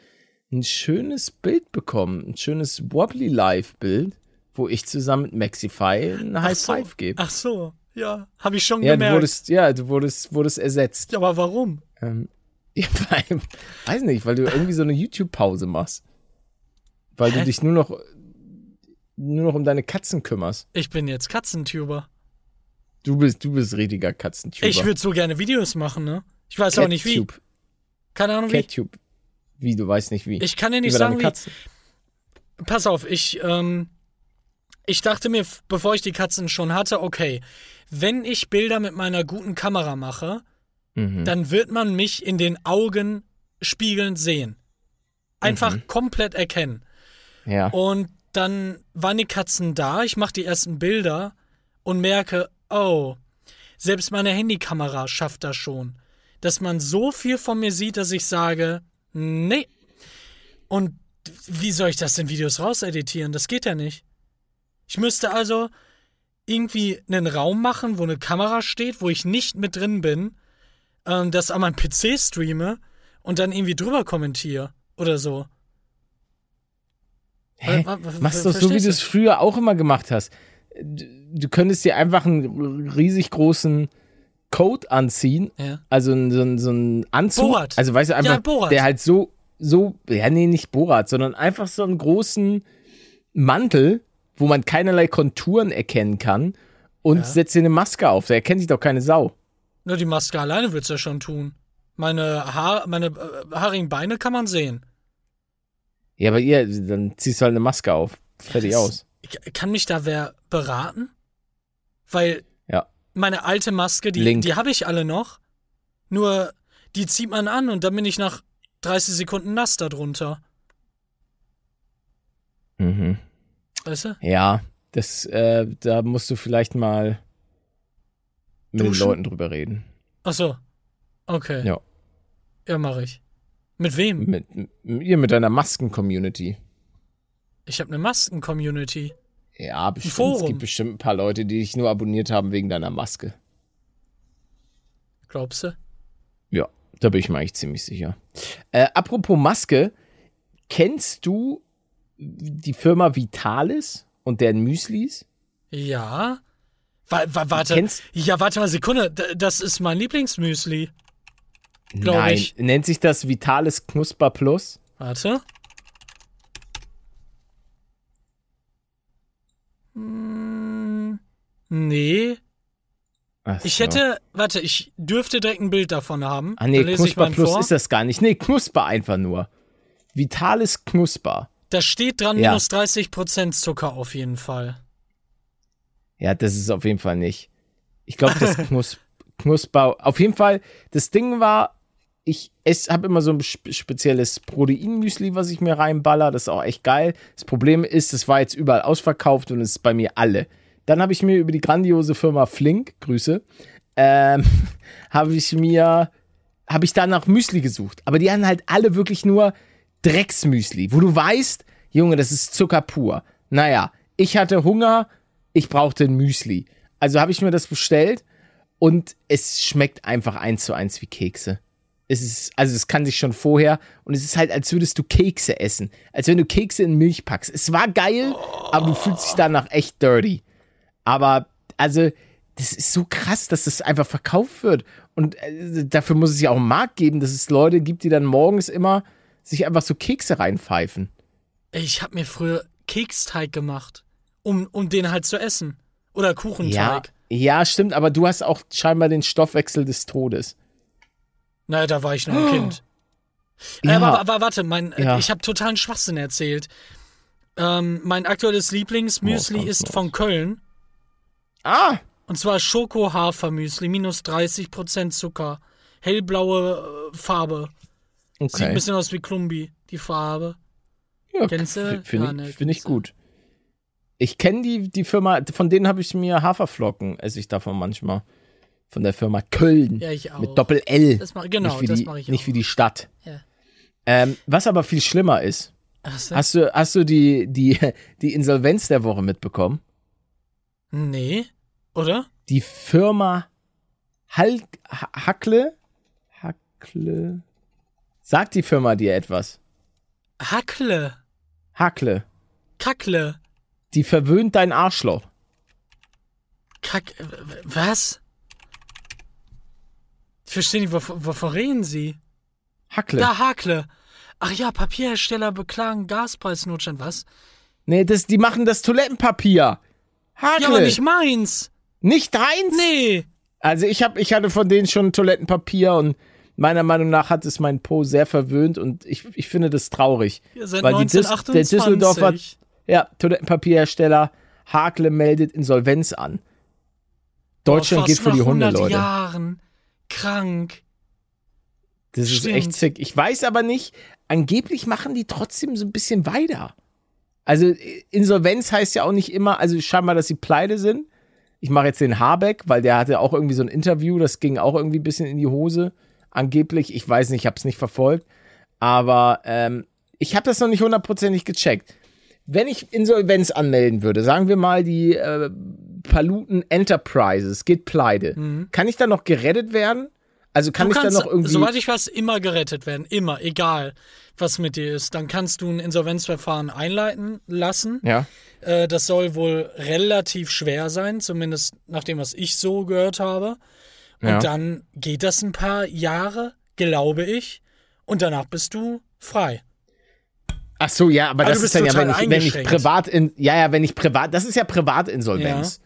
ein schönes Bild bekommen. Ein schönes Wobbly Live Bild, wo ich zusammen mit Maxify ein High so. Five gebe. Ach so, ja, habe ich schon Ja, du gemerkt. wurdest, ja, du wurdest, wurdest ersetzt. Aber warum? Ähm, ja, weil, weiß nicht, weil du irgendwie so eine YouTube-Pause machst. Weil Hä? du dich nur noch, nur noch um deine Katzen kümmerst. Ich bin jetzt Katzentuber. Du bist, du bist richtiger Katzentuber. Ich würde so gerne Videos machen, ne? Ich weiß auch nicht wie. Keine Ahnung wie. Wie, du weißt nicht wie. Ich kann dir nicht Über sagen wie. Pass auf, ich, ähm, ich dachte mir, bevor ich die Katzen schon hatte, okay, wenn ich Bilder mit meiner guten Kamera mache, Mhm. dann wird man mich in den Augen spiegelnd sehen. Einfach Mhm. komplett erkennen. Ja. Und dann waren die Katzen da, ich mache die ersten Bilder und merke, oh, selbst meine Handykamera schafft das schon. Dass man so viel von mir sieht, dass ich sage, nee. Und wie soll ich das in Videos rauseditieren? Das geht ja nicht. Ich müsste also irgendwie einen Raum machen, wo eine Kamera steht, wo ich nicht mit drin bin, ähm, das an meinem PC streame und dann irgendwie drüber kommentiere oder so. Hä? Machst du das so, wie du es früher auch immer gemacht hast. Du, du könntest dir einfach einen riesig großen Coat anziehen, Ja. also so, einen- so einen Anzug. Borat. Also weißt du, einfach, Ja, der halt so, so, ja, nee, nicht Borat, sondern einfach so einen großen Mantel, wo man keinerlei Konturen erkennen kann und Ja. setzt dir eine Maske auf. Da erkennt sich doch keine Sau. Nur die Maske alleine wird's ja schon tun. Meine, Haar, meine äh, haarigen Beine kann man sehen. Ja, aber ihr, dann ziehst du halt eine Maske auf. Fertig Das- aus. Kann mich da wer beraten? Weil Ja. Meine alte Maske, die, Link. die habe ich alle noch. Nur die zieht man an und dann bin ich nach 30 Sekunden nass darunter. Mhm. Weißt du? Ja, das, äh, da musst du vielleicht mal mit den Duschen? Leuten drüber reden. Ach so. Okay. Ja. Ja, mache ich. Mit wem? Mit, mit ihr mit deiner Masken-Community. Ich habe eine Masken-Community. Ja, bestimmt. Es Forum. gibt bestimmt ein paar Leute, die dich nur abonniert haben wegen deiner Maske. Glaubst du? Ja, da bin ich mir eigentlich ziemlich sicher. Äh, apropos Maske, kennst du die Firma Vitalis und deren Müslis? Ja. Wa warte. Kennst- Ja, warte mal, Sekunde. D das ist mein Lieblingsmüsli. Nein. ich. Nennt sich das Vitalis Knusper Plus? Warte. Hm, nee. Ach Ich so. hätte, warte, ich dürfte direkt ein Bild davon haben. Ah nee, Knusper Plus vor. ist das gar nicht. Nee, Knusper einfach nur. Vitalis Knusper. Da steht dran Ja. minus 30% Zucker auf jeden Fall. Ja, das ist auf jeden Fall nicht. Ich glaube, das Knus Knusper. Auf jeden Fall, das Ding war, ich habe immer so ein spe- spezielles Proteinmüsli, was ich mir reinballer. Das ist auch echt geil. Das Problem ist, es war jetzt überall ausverkauft und es ist bei mir alle. Dann habe ich mir über die grandiose Firma Flink, Grüße, ähm, habe ich mir, habe ich da nach Müsli gesucht. Aber die hatten halt alle wirklich nur Drecksmüsli, wo du weißt, Junge, das ist Zucker pur. Naja, ich hatte Hunger, ich brauchte ein Müsli. Also habe ich mir das bestellt und es schmeckt einfach eins zu eins wie Kekse. Es ist, also es kann sich schon vorher und es ist halt, als würdest du Kekse essen. Als wenn du Kekse in Milch packst. Es war geil, aber du fühlst dich danach echt dirty. Aber, also, das ist so krass, dass das einfach verkauft wird. Und äh, dafür muss es ja auch einen Markt geben, dass es Leute gibt, die dann morgens immer sich einfach so Kekse reinpfeifen. Ich habe mir früher Keksteig gemacht, um, um den halt zu essen. Oder Ja, Kuchenteig. ja, stimmt, aber du hast auch scheinbar den Stoffwechsel des Todes. Naja, da war ich noch ein Kind. Äh, Ja. aber, aber warte, mein, äh, Ja. ich habe totalen Schwachsinn erzählt. Ähm, mein aktuelles Lieblingsmüsli Oh, ist von Köln. Ah, Und zwar Schoko-Hafermüsli, minus 30% Zucker. Hellblaue äh, Farbe. Sieht ein okay. bisschen aus wie Klumbi, die Farbe. Ja, Kennst du? Finde Ja, ne, ich, find ich gut. Ich kenne die, die Firma, von denen habe ich mir Haferflocken, esse ich davon manchmal. Von der Firma Köln. Ja, ich auch. Mit Doppel-L. Das mach- genau, nicht wie das die, mache ich Nicht auch. wie die Stadt. Ja. Ähm, was aber viel schlimmer ist, so. hast du, hast du die, die, die Insolvenz der Woche mitbekommen? Nee, oder? Die Firma Hal Ha- Hackle? Hackle? Sagt die Firma dir etwas? Hackle, Hackle. Kackle, Die verwöhnt dein Arschloch. Kack. Was? Ich verstehe nicht, wovon, wovon reden Sie? Hackle. Da, Hakle. Ach ja, Papierhersteller beklagen Gaspreisnotstand, was? Nee, das, die machen das Toilettenpapier. Hackle. Ja, aber nicht meins. Nicht deins? Nee. Also ich hab, ich hatte von denen schon Toilettenpapier und meiner Meinung nach hat es meinen Po sehr verwöhnt und ich, ich finde das traurig. Ihr seid Weil die Dis- 1928. der Düsseldorfer ja, Toilettenpapierhersteller Hakle meldet Insolvenz an. Deutschland geht vor die Hunde, 100 Leute. Jahren. Krank. Das ist Stimmt. echt sick. Ich weiß aber nicht, angeblich machen die trotzdem so ein bisschen weiter. Also Insolvenz heißt ja auch nicht immer, also scheinbar, dass sie pleite sind. Ich mache jetzt den Habeck, weil der hatte auch irgendwie so ein Interview, das ging auch irgendwie ein bisschen in die Hose. Angeblich, ich weiß nicht, ich habe es nicht verfolgt. Aber ähm, ich habe das noch nicht hundertprozentig gecheckt. Wenn ich Insolvenz anmelden würde, sagen wir mal, die äh, Paluten Enterprises geht pleite, kann ich dann noch gerettet werden? Also kann Mhm. du ich kannst, noch irgendwie. soweit ich weiß, immer gerettet werden. Immer, egal was mit dir ist. Dann kannst du ein Insolvenzverfahren einleiten lassen. ja. Äh, das soll wohl relativ schwer sein, zumindest nach dem, was ich so gehört habe. Und Ja. dann geht das ein paar Jahre, glaube ich. Und danach bist du frei. Ach so, ja, aber Aber das ist dann ja, wenn ich, wenn ich privat in, ja, ja, wenn ich privat, das ist ja Privatinsolvenz.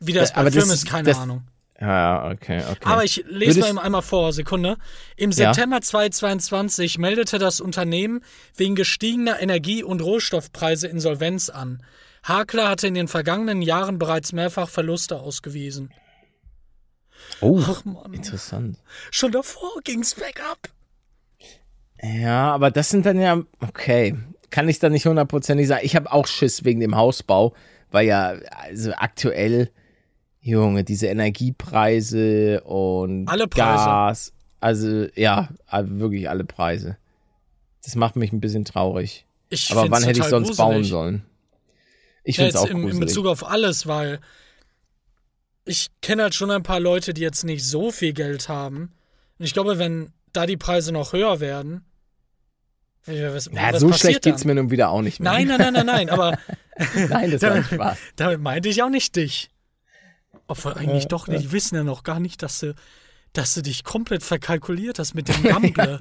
Wie das Äh, bei das Firmen ist- keine das- Ahnung. Ja, ja, okay, okay. Aber ich lese Würdest- mal einmal vor, Sekunde. Im Ja. September 2022 meldete das Unternehmen wegen gestiegener Energie- und Rohstoffpreise Insolvenz an. Hakler hatte in den vergangenen Jahren bereits mehrfach Verluste ausgewiesen. oh, Ach Mann, interessant. schon davor ging's bergab. Ja, aber das sind dann ja, okay, kann ich dann nicht hundertprozentig sagen. Ich habe auch Schiss wegen dem Hausbau, weil ja, also aktuell, Junge, diese Energiepreise und Alle Preise. Gas, also ja, also wirklich alle Preise. Das macht mich ein bisschen traurig. Ich Aber wann hätte ich sonst bauen gruselig. sollen? Ich Ja, finde es auch im, in gruselig. Bezug auf alles, weil ich kenne halt schon ein paar Leute, die jetzt nicht so viel Geld haben. Und ich glaube, wenn da die Preise noch höher werden, was, Na, was so schlecht geht's dann? mir nun wieder auch nicht mehr. Nein, nein, nein, nein, nein, aber Nein, das war ein Spaß. damit meinte ich auch nicht dich. Obwohl eigentlich doch nicht, die wissen ja noch gar nicht, dass du, dass du dich komplett verkalkuliert hast mit dem Gamble.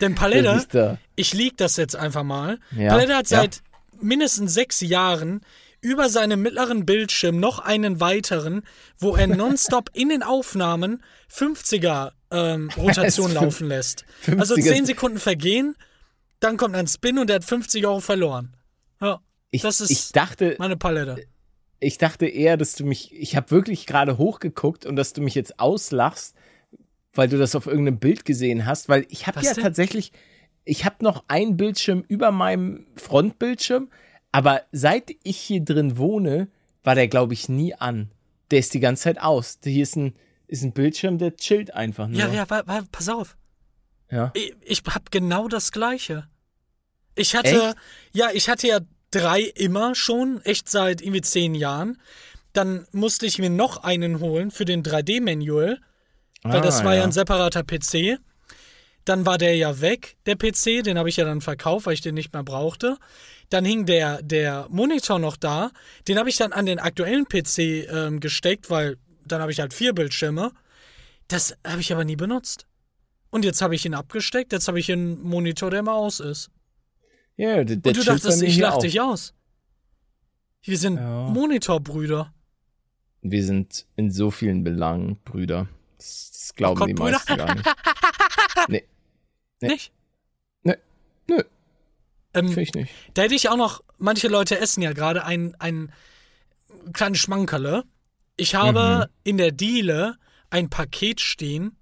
Denn Palette, ist da. ich lieg das jetzt einfach mal. Ja, Palette hat ja. seit mindestens sechs Jahren über seinem mittleren Bildschirm noch einen weiteren, wo er nonstop in den Aufnahmen 50er ähm, Rotation ist laufen lässt. 50er Also ist- 10 Sekunden vergehen, dann kommt ein Spin und der hat 50 Euro verloren. Ja, Ich, das ist ich dachte, meine Palette. Ich dachte eher, dass du mich, ich habe wirklich gerade hochgeguckt und dass du mich jetzt auslachst, weil du das auf irgendeinem Bild gesehen hast, weil ich habe ja denn? tatsächlich, ich habe noch einen Bildschirm über meinem Frontbildschirm, aber seit ich hier drin wohne, war der, glaube ich, nie an. Der ist die ganze Zeit aus. Hier ist ein, ist ein Bildschirm, der chillt einfach nur. Ja, ja, wa, wa, pass auf. ja. Ich, ich hab genau das Gleiche. Ich hatte, Echt? ja, ich hatte ja drei immer schon, echt seit irgendwie zehn Jahren. Dann musste ich mir noch einen holen für den 3D-Manual, weil das Ah, war ja. ja. ein separater PC. Dann war der ja weg, der PC, den habe ich ja dann verkauft, weil ich den nicht mehr brauchte. Dann hing der, der Monitor noch da, den habe ich dann an den aktuellen PC ähm, gesteckt, weil dann habe ich halt vier Bildschirme. Das habe ich aber nie benutzt. Und jetzt habe ich ihn abgesteckt, jetzt habe ich einen Monitor, der immer aus ist. Ja, der, der Und du dachtest, ich lach dich aus. Wir sind Ja. Montorbrüder. Wir sind in so vielen Belangen Brüder. Das, das glauben Gott, die Brüder. meisten gar nicht. Nee, Nee. Nicht? Nee. Nö. Ähm, finde ich nicht. Da hätte ich auch noch, manche Leute essen ja gerade ein, ein kleines Schmankerle. Ich habe Mhm. in der Diele ein Paket stehen.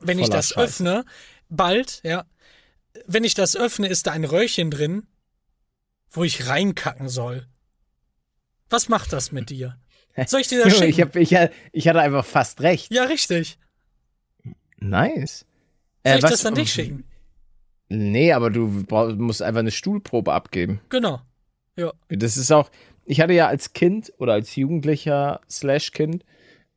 Wenn ich Voller das Scheiße. öffne, bald, ja. Wenn ich das öffne, ist da ein Röhrchen drin, wo ich reinkacken soll. Was macht das mit dir? Soll ich dir das schicken? ich, hab, ich, ich hatte einfach fast recht. ja, richtig. Nice. Soll Äh, ich was- das an dich schicken? Nee, aber du brauch, musst einfach eine Stuhlprobe abgeben. Genau. Das ist auch, ich hatte ja als Kind oder als Jugendlicher slash Kind,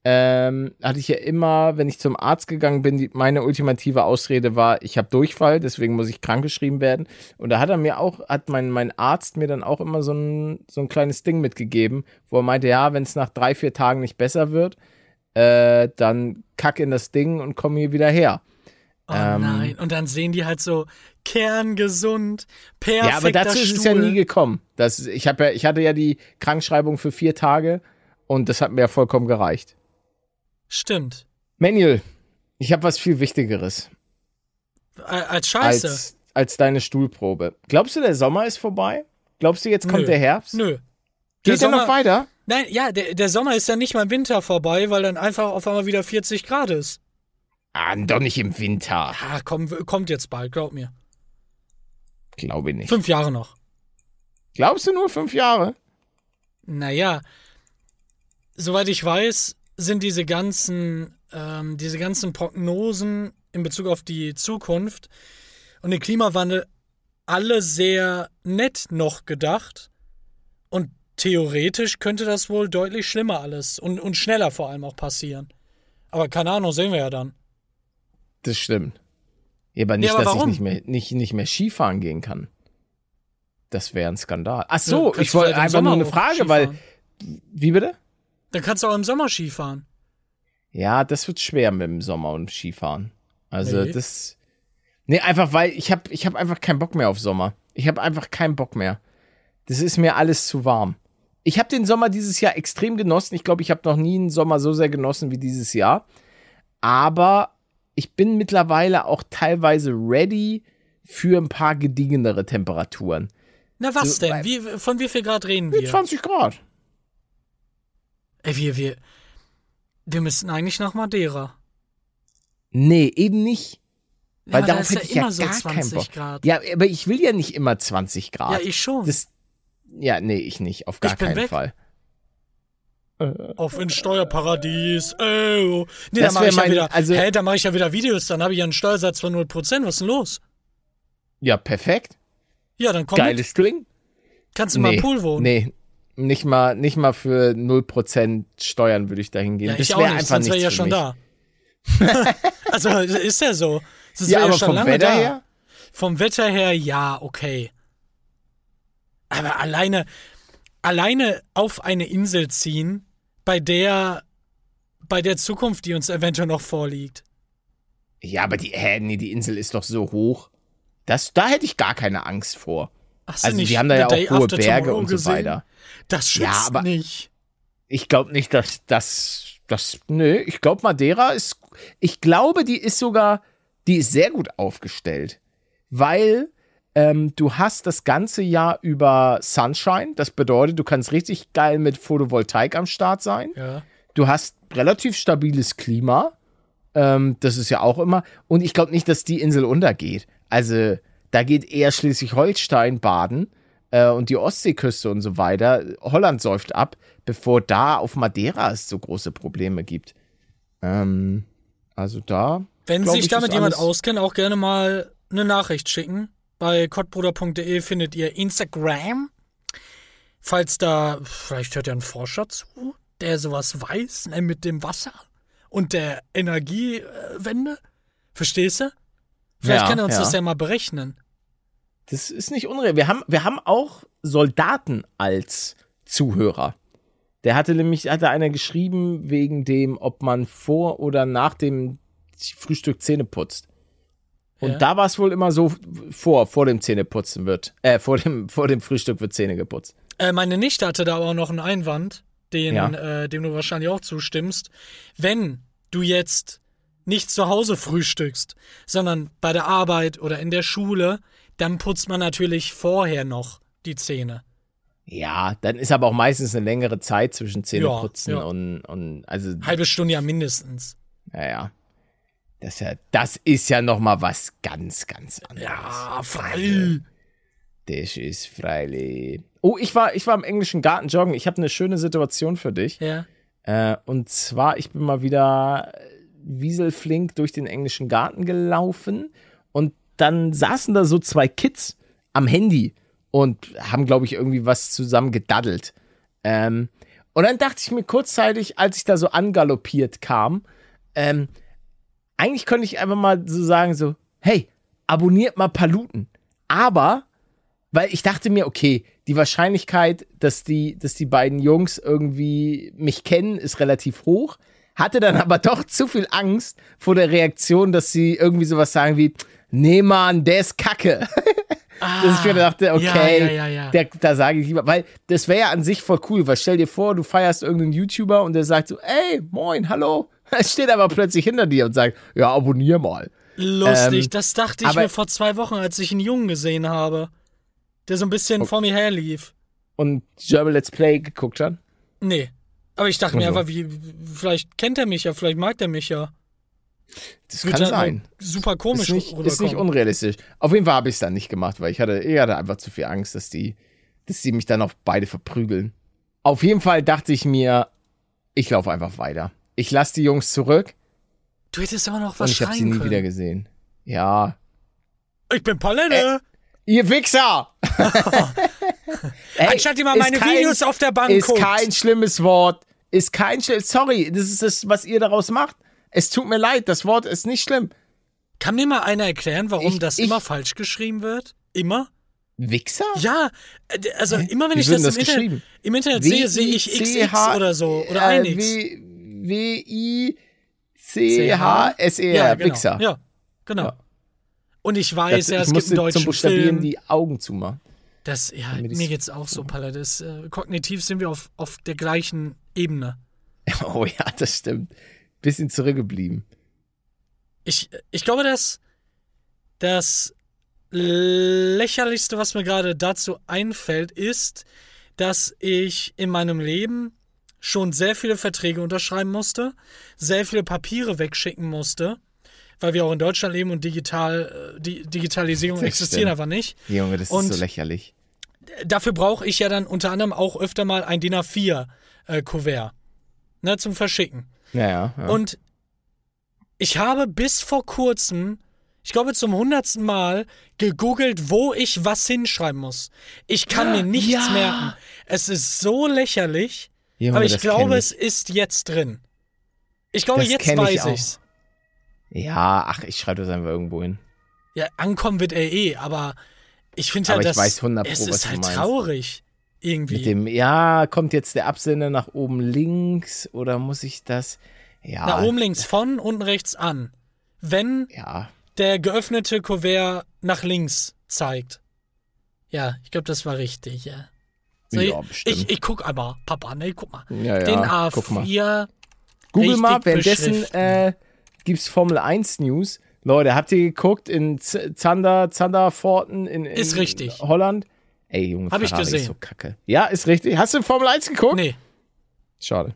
ähm, hatte ich ja immer, wenn ich zum Arzt gegangen bin, die, meine ultimative Ausrede war, ich habe Durchfall, deswegen muss ich krankgeschrieben werden. Und da hat er mir auch, hat mein, mein Arzt mir dann auch immer so ein, so ein kleines Ding mitgegeben, wo er meinte, ja, wenn es nach drei, vier Tagen nicht besser wird, äh, dann kack in das Ding und komm hier wieder her. Oh Ähm. nein. Und dann sehen die halt so kerngesund, perfekter ja, aber dazu ist Stuhl. es ja nie gekommen. Das, ich, hab ja, ich hatte ja die Krankschreibung für vier Tage und das hat mir ja vollkommen gereicht. Stimmt. Manuel, ich habe was viel Wichtigeres Als Scheiße. als, als deine Stuhlprobe. Glaubst du, der Sommer ist vorbei? Glaubst du, jetzt kommt Nö. der Herbst? Nö. Geht der noch Sommer- weiter? Nein, ja, der, der Sommer ist ja nicht mal im Winter vorbei, weil dann einfach auf einmal wieder 40 Grad ist. Ah, doch nicht im Winter. Ah, komm, kommt jetzt bald, glaub mir. Glaube ich nicht. Fünf Jahre noch. Glaubst du nur fünf Jahre? Naja, soweit ich weiß, sind diese ganzen, ähm, diese ganzen Prognosen in Bezug auf die Zukunft und den Klimawandel alle sehr nett noch gedacht. Und theoretisch könnte das wohl deutlich schlimmer alles und, und schneller vor allem auch passieren. Aber keine Ahnung, sehen wir ja dann. Das stimmt. Ja, aber nicht, aber dass warum? ich nicht mehr, nicht, nicht mehr Skifahren gehen kann. Das wäre ein Skandal. Ach so, Kannst ich wollte einfach nur eine Frage, weil. Skifahren. Wie bitte? Dann kannst du auch im Sommer Skifahren. Ja, das wird schwer mit dem Sommer und Skifahren. Also Nee. das. Nee, einfach weil ich habe ich hab einfach keinen Bock mehr auf Sommer. Ich habe einfach keinen Bock mehr. Das ist mir alles zu warm. Ich habe den Sommer dieses Jahr extrem genossen. Ich glaube, ich habe noch nie einen Sommer so sehr genossen wie dieses Jahr. Aber ich bin mittlerweile auch teilweise ready für ein paar gediegenere Temperaturen. Na was So, denn? Wie, von wie viel Grad reden wir? 20 Grad. Ey, wir, wir, wir müssen eigentlich nach Madeira. Nee, eben nicht. Ja, Weil aber da darauf ist hätte ja ich ja immer so gar 20 keinen Bock. Grad. Ja, aber ich will ja nicht immer 20 Grad. Ja, ich schon. Das, ja, nee, ich nicht. Auf gar Ich bin keinen weg. Fall. Auf ins Steuerparadies. Oh. Nee, Das da mache ich ja mein- wieder. also- hä, da mache ich ja wieder Videos, dann habe ich ja einen Steuersatz von 0%. Was ist denn los? Ja, perfekt. Ja, dann komm mit. Geiles Ding. Kannst du mal Nee, im Pool wohnen? Nee, nicht mal, nicht mal für 0% Steuern würde ich da hingehen. Ja, das ich auch wäre nicht, einfach sonst wäre nichts ich ja schon mich. da. also, ist ja so. Sonst Ja, wär aber schon vom lange Wetter da. her? Vom Wetter her, ja, okay. Aber alleine, alleine auf eine Insel ziehen, bei der, bei der Zukunft, die uns eventuell noch vorliegt. Ja, aber die, hä, nee, die Insel ist doch so hoch. Das, da hätte ich gar keine Angst vor. Hast Also, die haben da ja auch hohe Berge und so gesehen? weiter. Das schützt Ja, aber- nicht. Ich glaube nicht, dass das, das, nö, ich glaube Madeira ist, ich glaube, die ist sogar, die ist sehr gut aufgestellt, weil Ähm, du hast das ganze Jahr über Sunshine. Das bedeutet, du kannst richtig geil mit Photovoltaik am Start sein. Ja. Du hast relativ stabiles Klima. Ähm, das ist ja auch immer. Und ich glaube nicht, dass die Insel untergeht. Also, da geht eher Schleswig-Holstein baden äh, und die Ostseeküste und so weiter. Holland säuft ab, bevor da auf Madeira es so große Probleme gibt. Ähm, also da. Wenn sich ich, damit jemand auskennt, auch gerne mal eine Nachricht schicken. Bei kottbruder.de findet ihr Instagram. Falls da, vielleicht hört ja ein Forscher zu, der sowas weiß, ne, mit dem Wasser und der Energiewende. Verstehst du? Vielleicht Ja, kann er uns ja. das ja mal berechnen. Das ist nicht unreal. Wir haben, wir haben auch Soldaten als Zuhörer. Der hatte nämlich, hatte einer geschrieben, wegen dem, ob man vor oder nach dem Frühstück Zähne putzt. Und Ja. da war es wohl immer so vor, vor dem Zähneputzen wird, äh, vor dem, vor dem Frühstück wird Zähne geputzt. Äh, meine Nichte hatte da aber auch noch einen Einwand, den, Ja. äh, dem du wahrscheinlich auch zustimmst. Wenn du jetzt nicht zu Hause frühstückst, sondern bei der Arbeit oder in der Schule, dann putzt man natürlich vorher noch die Zähne. Ja, dann ist aber auch meistens eine längere Zeit zwischen Zähneputzen Ja, ja. und, und, also, Halbe Stunde ja mindestens. naja. Das ist ja, das ist ja nochmal was ganz, ganz anderes. Ja, frei. Das ist freilich. Oh, ich war, ich war im englischen Garten joggen. Ich habe eine schöne Situation für dich. Ja. Äh, und zwar, ich bin mal wieder wieselflink durch den englischen Garten gelaufen und dann saßen da so zwei Kids am Handy und haben, glaube ich, irgendwie was zusammen gedaddelt. Ähm, und dann dachte ich mir kurzzeitig, als ich da so angaloppiert kam, ähm, eigentlich könnte ich einfach mal so sagen, so, hey, abonniert mal Paluten. Aber, weil ich dachte mir, okay, die Wahrscheinlichkeit, dass die, dass die beiden Jungs irgendwie mich kennen, ist relativ hoch. Hatte dann aber doch zu viel Angst vor der Reaktion, dass sie irgendwie sowas sagen wie, nee, Mann, der ist kacke. dass ich mir dachte, okay, Ah, ja, ja, ja. Der, da sage ich lieber, weil das wäre ja an sich voll cool, weil stell dir vor, du feierst irgendeinen YouTuber und der sagt so, ey, moin, hallo. Er steht aber plötzlich hinter dir und sagt, ja, abonnier mal. Lustig, Ähm, das dachte ich aber- mir vor zwei Wochen, als ich einen Jungen gesehen habe, der so ein bisschen vor mir herlief. Und German Let's Play geguckt hat. Nee. Aber ich dachte mir Also. einfach, wie, vielleicht kennt er mich ja, vielleicht mag er mich ja. Das kann halt sein. Super komisch Ist nicht, ist nicht unrealistisch. Auf jeden Fall habe ich es dann nicht gemacht, weil ich hatte, ich hatte einfach zu viel Angst, dass die, dass die mich dann auch beide verprügeln. Auf jeden Fall dachte ich mir, ich laufe einfach weiter. Ich lasse die Jungs zurück Du hättest aber noch und was ich habe sie nie können. wieder gesehen. Ja. Ich bin Palette. Ihr Wichser! Ey, Anstatt ist meine kein- Videos auf der Bank Ist guckt. kein schlimmes Wort. Ist kein schlimmes. Sorry, das ist das, was ihr daraus macht. Es tut mir leid, das Wort ist nicht schlimm. Kann mir mal einer erklären, warum Ich- das ich- immer falsch geschrieben wird? Immer? Wichser? Ja, äh, also immer wenn Wie ich das, im, das Internet, im Internet sehe, sehe ich XX oder so. Oder ein X. W-I-C-H-S-E-R. Ja, genau. Wichser. Ja, genau. Ja. Und ich weiß Das, ja, ich es gibt musste einen zum deutschen Buchstabieren Film. die Augen zumachen. Das, ja, mir geht's auch so, Palle. Das, äh, kognitiv sind wir auf, auf der gleichen Ebene. Oh ja, das stimmt. Bisschen zurückgeblieben. Ich, ich glaube, dass das lächerlichste, was mir gerade dazu einfällt, ist, dass ich in meinem Leben schon sehr viele Verträge unterschreiben musste, sehr viele Papiere wegschicken musste, weil wir auch in Deutschland leben und digital, äh, die Digitalisierung Das existiert stimmt. einfach nicht. Junge, das Und- ist so lächerlich. Dafür brauche ich ja dann unter anderem auch öfter mal ein DIN A4-Kuvert ne, zum Verschicken. Ja, ja. Und ich habe bis vor kurzem, ich glaube zum hundertsten Mal, gegoogelt, wo ich was hinschreiben muss. Ich kann mir nichts Ja. merken. Es ist so lächerlich, Junge, aber ich glaube, kenn es ist jetzt drin. Ich glaube, Das jetzt ich weiß auch. ich's. Ja, ach, ich schreibe das einfach irgendwo hin. Ja, ankommen wird er eh, aber ich finde Aber halt, ich das, weiß 100 es Pro, was ist halt traurig. Irgendwie. Mit dem, ja, kommt jetzt der Absender nach oben links oder muss ich das? Ja. Na, oben links von, unten rechts an. Wenn Ja. der geöffnete Kuvert nach links zeigt. Ja, ich glaube, das war richtig, ja. So, Ja, ich, ich, ich guck einmal, Papa, ne, guck mal. Ja, ja, Den guck mal. A4. Google mal, währenddessen äh, gibt's Formel 1 News. Leute, habt ihr geguckt in Z Zander, Zanderforten in, in Ist richtig. Holland? Ey, Junge, Hab ich Ferrari gesehen. ist so kacke. Ja, ist richtig. Hast du Formel 1 geguckt? Nee. Schade.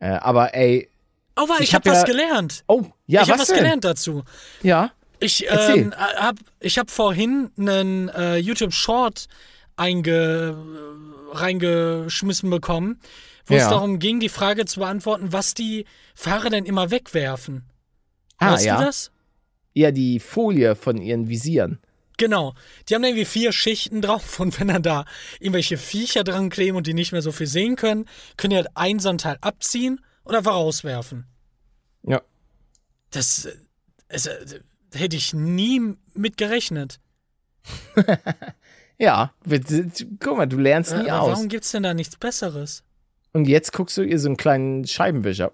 Äh, aber ey, Oh, war, ich, Ich hab hab was ja- gelernt. oh, ja, ich habe was was denn? gelernt dazu. Ja. Ich ähm, hab, ich hab vorhin einen äh, YouTube Short einge, reingeschmissen bekommen, wo es Ja. darum ging, die Frage zu beantworten, was die Fahrer denn immer wegwerfen. Ah, weißt ja. du das? Ja, die Folie von ihren Visieren. Genau. Die haben da irgendwie vier Schichten drauf und wenn dann da irgendwelche Viecher dran kleben und die nicht mehr so viel sehen können, können die halt ein so ein Teil abziehen und einfach rauswerfen. Ja. Das, äh, es, äh, hätte ich nie mit gerechnet. Ja, guck mal, du lernst Äh, nie aber aus. warum gibt's denn da nichts Besseres? Und jetzt guckst du ihr so einen kleinen Scheibenwischer.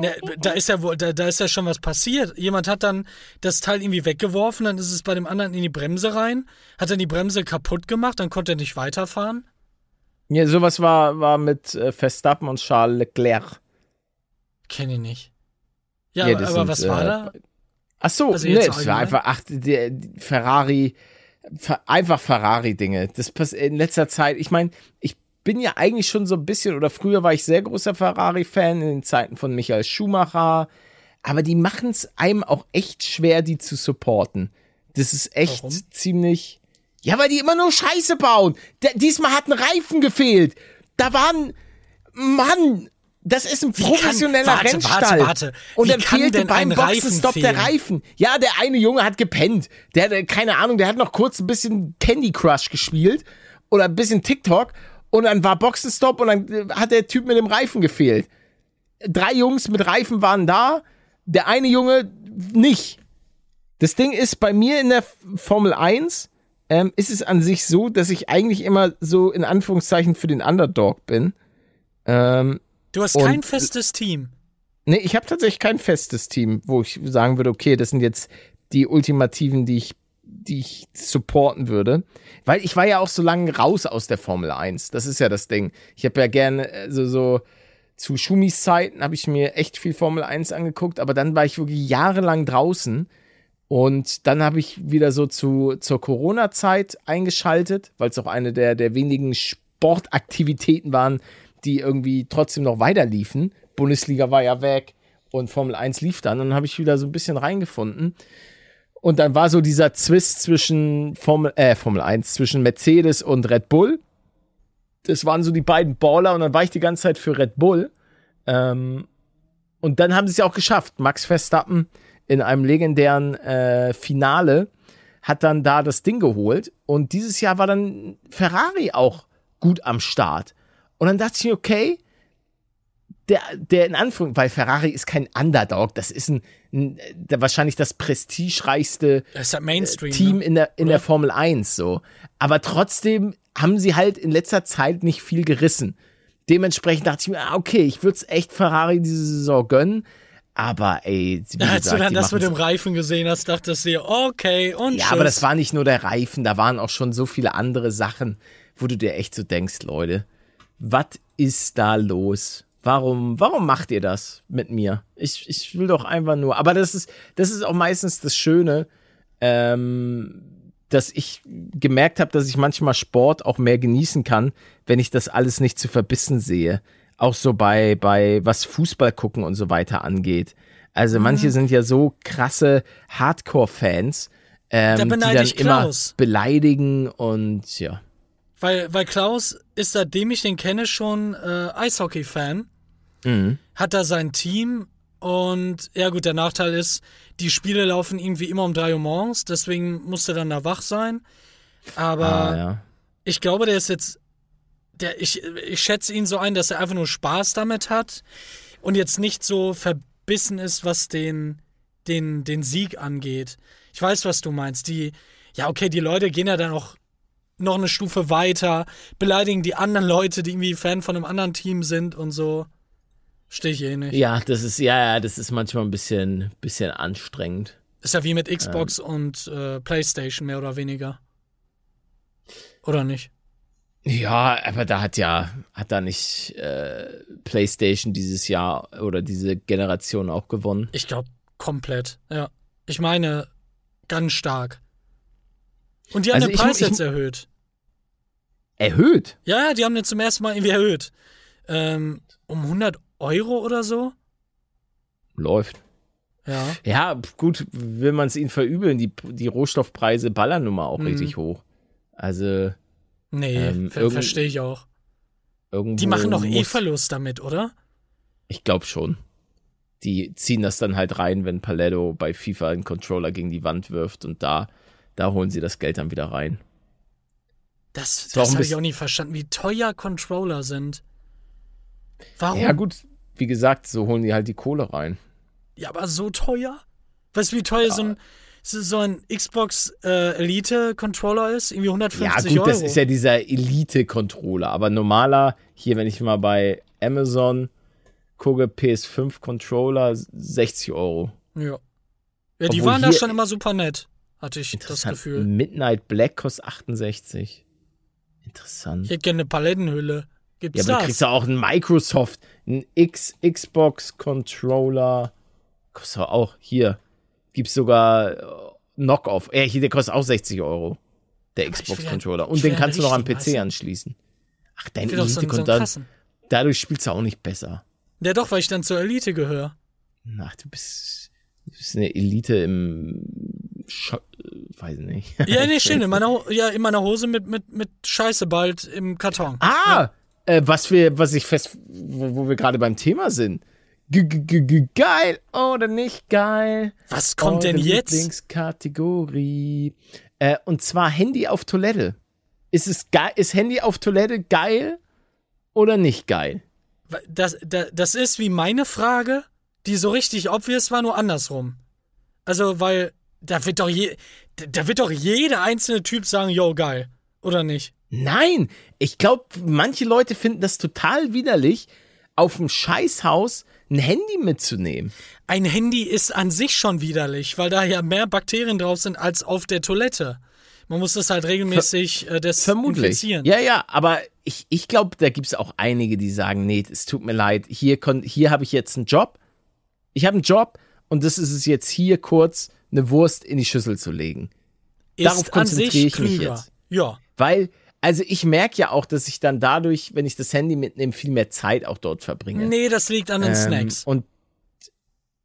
Ne, da ist ja wohl, da, da ist ja schon was passiert. Jemand hat dann das Teil irgendwie weggeworfen, dann ist es bei dem anderen in die Bremse rein, hat dann die Bremse kaputt gemacht, dann konnte er nicht weiterfahren. Ja, sowas war, war mit äh, Verstappen und Charles Leclerc. Kenne ich nicht. Ja, Ja, aber, aber sind, was war äh, da? Ach so, Also nee, es war einfach, ach, der, die Ferrari, Fer- einfach Ferrari-Dinge. Das passiert in letzter Zeit. Ich meine, ich bin ja eigentlich schon so ein bisschen, oder früher war ich sehr großer Ferrari-Fan in den Zeiten von Michael Schumacher. Aber die machen es einem auch echt schwer, die zu supporten. Das ist echt Warum? ziemlich. Ja, weil die immer nur Scheiße bauen. Der, diesmal hat ein Reifen gefehlt. Da waren. Mann! Das ist ein kann- professioneller warte, Rennstall. warte, warte. Und dann kann fehlte beim Boxenstopp der? Reifen. Ja, der eine Junge hat gepennt. Der hatte, keine Ahnung, der hat noch kurz ein bisschen Candy Crush gespielt oder ein bisschen TikTok und dann war Boxenstopp und dann äh, hat der Typ mit dem Reifen gefehlt. Drei Jungs mit Reifen waren da, der eine Junge nicht. Das Ding ist, bei mir in der Formel 1 ähm, ist es an sich so, dass ich eigentlich immer so in Anführungszeichen für den Underdog bin. Ähm, Du hast kein festes Team. Nee, ich habe tatsächlich kein festes Team, wo ich sagen würde, okay, das sind jetzt die Ultimativen, die ich, die ich supporten würde. Weil ich war ja auch so lange raus aus der Formel 1. Das ist ja das Ding. Ich habe ja gerne so, so zu Schumis Zeiten habe ich mir echt viel Formel 1 angeguckt, aber dann war ich wirklich jahrelang draußen. Und dann habe ich wieder so zu, zur Corona-Zeit eingeschaltet, weil es auch eine der, der wenigen Sportaktivitäten waren, die irgendwie trotzdem noch weiterliefen. Bundesliga war ja weg und Formel 1 lief dann. Dann habe ich wieder so ein bisschen reingefunden. Und dann war so dieser Zwist zwischen Formel, äh, Formel 1, zwischen Mercedes und Red Bull. Das waren so die beiden Baller und dann war ich die ganze Zeit für Red Bull. Ähm, und dann haben sie es ja auch geschafft. Max Verstappen in einem legendären äh, Finale hat dann da das Ding geholt. Und dieses Jahr war dann Ferrari auch gut am Start. Und dann dachte ich okay, der, der in Anführungszeichen, weil Ferrari ist kein Underdog, das ist ein, ein der, wahrscheinlich das prestigereichste Das Mainstream. Team Ne? in der, in Oder? der Formel 1 so. Aber trotzdem haben sie halt in letzter Zeit nicht viel gerissen. Dementsprechend dachte ich mir, ah, okay, ich würde es echt Ferrari diese Saison gönnen. Aber ey, wie Als gesagt, du dann das mit dem Reifen gesehen hast, dachtest du dir, okay, und Ja, tschüss. aber das war nicht nur der Reifen, da waren auch schon so viele andere Sachen, wo du dir echt so denkst, Leute, was ist da los? Warum, warum macht ihr das mit mir? Ich, ich will doch einfach nur. Aber das ist, das ist auch meistens das Schöne, ähm, dass ich gemerkt habe, dass ich manchmal Sport auch mehr genießen kann, wenn ich das alles nicht zu verbissen sehe. Auch so bei, bei was Fußball gucken und so weiter angeht. Also manche sind ja so krasse Hardcore-Fans, ähm, Da die dann immer beleidigen und ja. Weil, weil Klaus ist, seitdem ich den kenne, schon äh, Eishockey-Fan. Mhm. Hat da sein Team und ja gut, der Nachteil ist, die Spiele laufen irgendwie immer um 3 Uhr morgens, deswegen musste er dann da wach sein. Aber Ah, ja. ich glaube, der ist jetzt, der, ich, ich schätze ihn so ein, dass er einfach nur Spaß damit hat und jetzt nicht so verbissen ist, was den, den, den Sieg angeht. Ich weiß, was du meinst. Die, ja, okay, die Leute gehen ja dann auch noch eine Stufe weiter, beleidigen die anderen Leute, die irgendwie Fan von einem anderen Team sind und so. Stehe ich eh nicht. Ja, das ist, ja, ja, das ist manchmal ein bisschen, bisschen anstrengend. Ist ja wie mit Xbox und äh, Playstation mehr oder weniger. Oder nicht? Ja, aber da hat ja, hat da nicht äh, PlayStation dieses Jahr oder diese Generation auch gewonnen. Ich glaube komplett, ja. Ich meine, ganz stark. Und die haben Also den ich- Preis ich- jetzt erhöht. Erhöht? Ja, ja, die haben den zum ersten Mal irgendwie erhöht. Ähm, um 100 Euro oder so? Läuft. Ja. Ja, gut, will man es ihnen verübeln. Die, die Rohstoffpreise ballern nun mal auch Mhm. richtig hoch. Also Nee, Ähm, verstehe ich auch. Die machen doch eh Verlust damit, oder? Ich glaube schon. Die ziehen das dann halt rein, wenn Paletto bei FIFA einen Controller gegen die Wand wirft und da, da holen sie das Geld dann wieder rein. Das, das habe ich auch nie verstanden, wie teuer Controller sind. Warum? Ja, gut, wie gesagt, so holen die halt die Kohle rein. Ja, aber so teuer? Weißt du, wie teuer so ein, so ein Xbox äh, Elite Controller ist? Irgendwie 150 ja, gut, Euro. das ist ja dieser Elite-Controller, aber normaler, hier, wenn ich mal bei Amazon gucke, PS5-Controller, 60 Euro. ja. ja, die Obwohl waren da schon immer super nett, hatte ich das. Gefühl. Midnight Black kostet 68. Interessant. Ich hätte gerne eine Palettenhülle. Ja, Gibt's aber du das? kriegst ja auch einen Microsoft, einen X, Xbox Controller. Kostet auch hier. Gibt's sogar äh, Knockoff. Äh, hier, der kostet auch 60 Euro. Der Aber Xbox ja- Controller. Und den ja kannst du noch am PC du? anschließen. Ach, dein so, Elite so dann, krassen. dadurch spielst du auch nicht besser. Ja, doch, weil ich dann zur Elite gehöre. Ach, du bist, du bist eine Elite im Scho äh, weiß nicht. Ja, nee, stimmt. In meiner, Ho- ja, in meiner Hose mit, mit, mit Scheiße bald im Karton. Ah, äh, was wir, was ich fest, wo, wo wir gerade beim Thema sind. G -g -g geil oder nicht geil? Was kommt denn Eure jetzt? Lieblingskategorie. Äh, und zwar Handy auf Toilette. Ist es geil? Ist Handy auf Toilette geil oder nicht geil? Das, das, das ist wie meine Frage, die so richtig obvious war, nur andersrum. Also, weil da wird doch je, da wird doch jeder einzelne Typ sagen, yo, geil. Oder nicht? Nein, ich glaube, manche Leute finden das total widerlich, auf dem Scheißhaus ein Handy mitzunehmen. Ein Handy ist an sich schon widerlich, weil da ja mehr Bakterien drauf sind als auf der Toilette. Man muss das halt regelmäßig äh, Vermutlich. desinfizieren. Ja, ja, aber ich, ich glaube, da gibt es auch einige, die sagen, nee, es tut mir leid, hier, kon- hier habe ich jetzt einen Job. Ich habe einen Job und das ist es jetzt hier kurz, eine Wurst in die Schüssel zu legen. darauf ist sich konzentriere ich mich klüger. jetzt. Ja. Weil, also ich merke ja auch, dass ich dann dadurch, wenn ich das Handy mitnehme, viel mehr Zeit auch dort verbringe. Nee, das liegt an den Ähm, Snacks. Und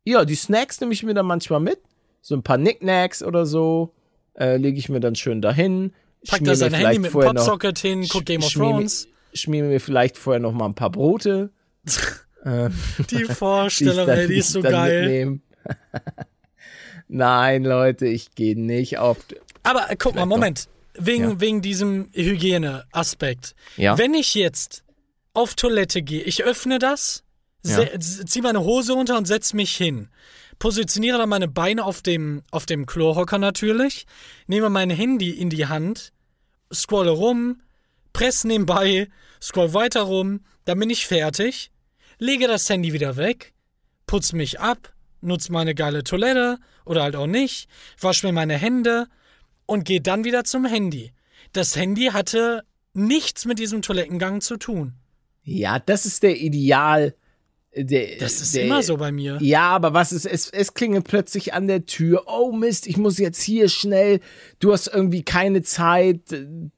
ja, die Snacks nehme ich mir dann manchmal mit. So ein paar Knickknacks oder so. Äh, lege ich mir dann schön dahin. Packt schmier da sein Handy mit dem noch- Popsocket hin, guckt Game of Thrones. Schmier mir vielleicht vorher noch mal ein paar Brote. äh, Die die Vorstellung, dann, ey, die die ist so geil. mitnehme. Nein, Leute, ich gehe nicht auf. Aber äh, guck mal, Moment. Wegen, Ja. wegen diesem Hygieneaspekt. Ja. Wenn ich jetzt auf Toilette gehe, ich öffne das, se- z- zieh meine Hose runter und setz mich hin. Positioniere dann meine Beine auf dem, auf dem Klohocker natürlich, nehme mein Handy in die Hand, scrolle rum, press nebenbei, scroll weiter rum, dann bin ich fertig, lege das Handy wieder weg, putz mich ab, nutze meine geile Toilette oder halt auch nicht, wasche mir meine Hände und gehe dann wieder zum Handy. Das Handy hatte nichts mit diesem Toilettengang zu tun. Ja, das ist der Ideal. Der, Das ist der, immer so bei mir. Ja, aber was ist, es, es klingelt plötzlich an der Tür. Oh Mist, ich muss jetzt hier schnell. Du hast irgendwie keine Zeit,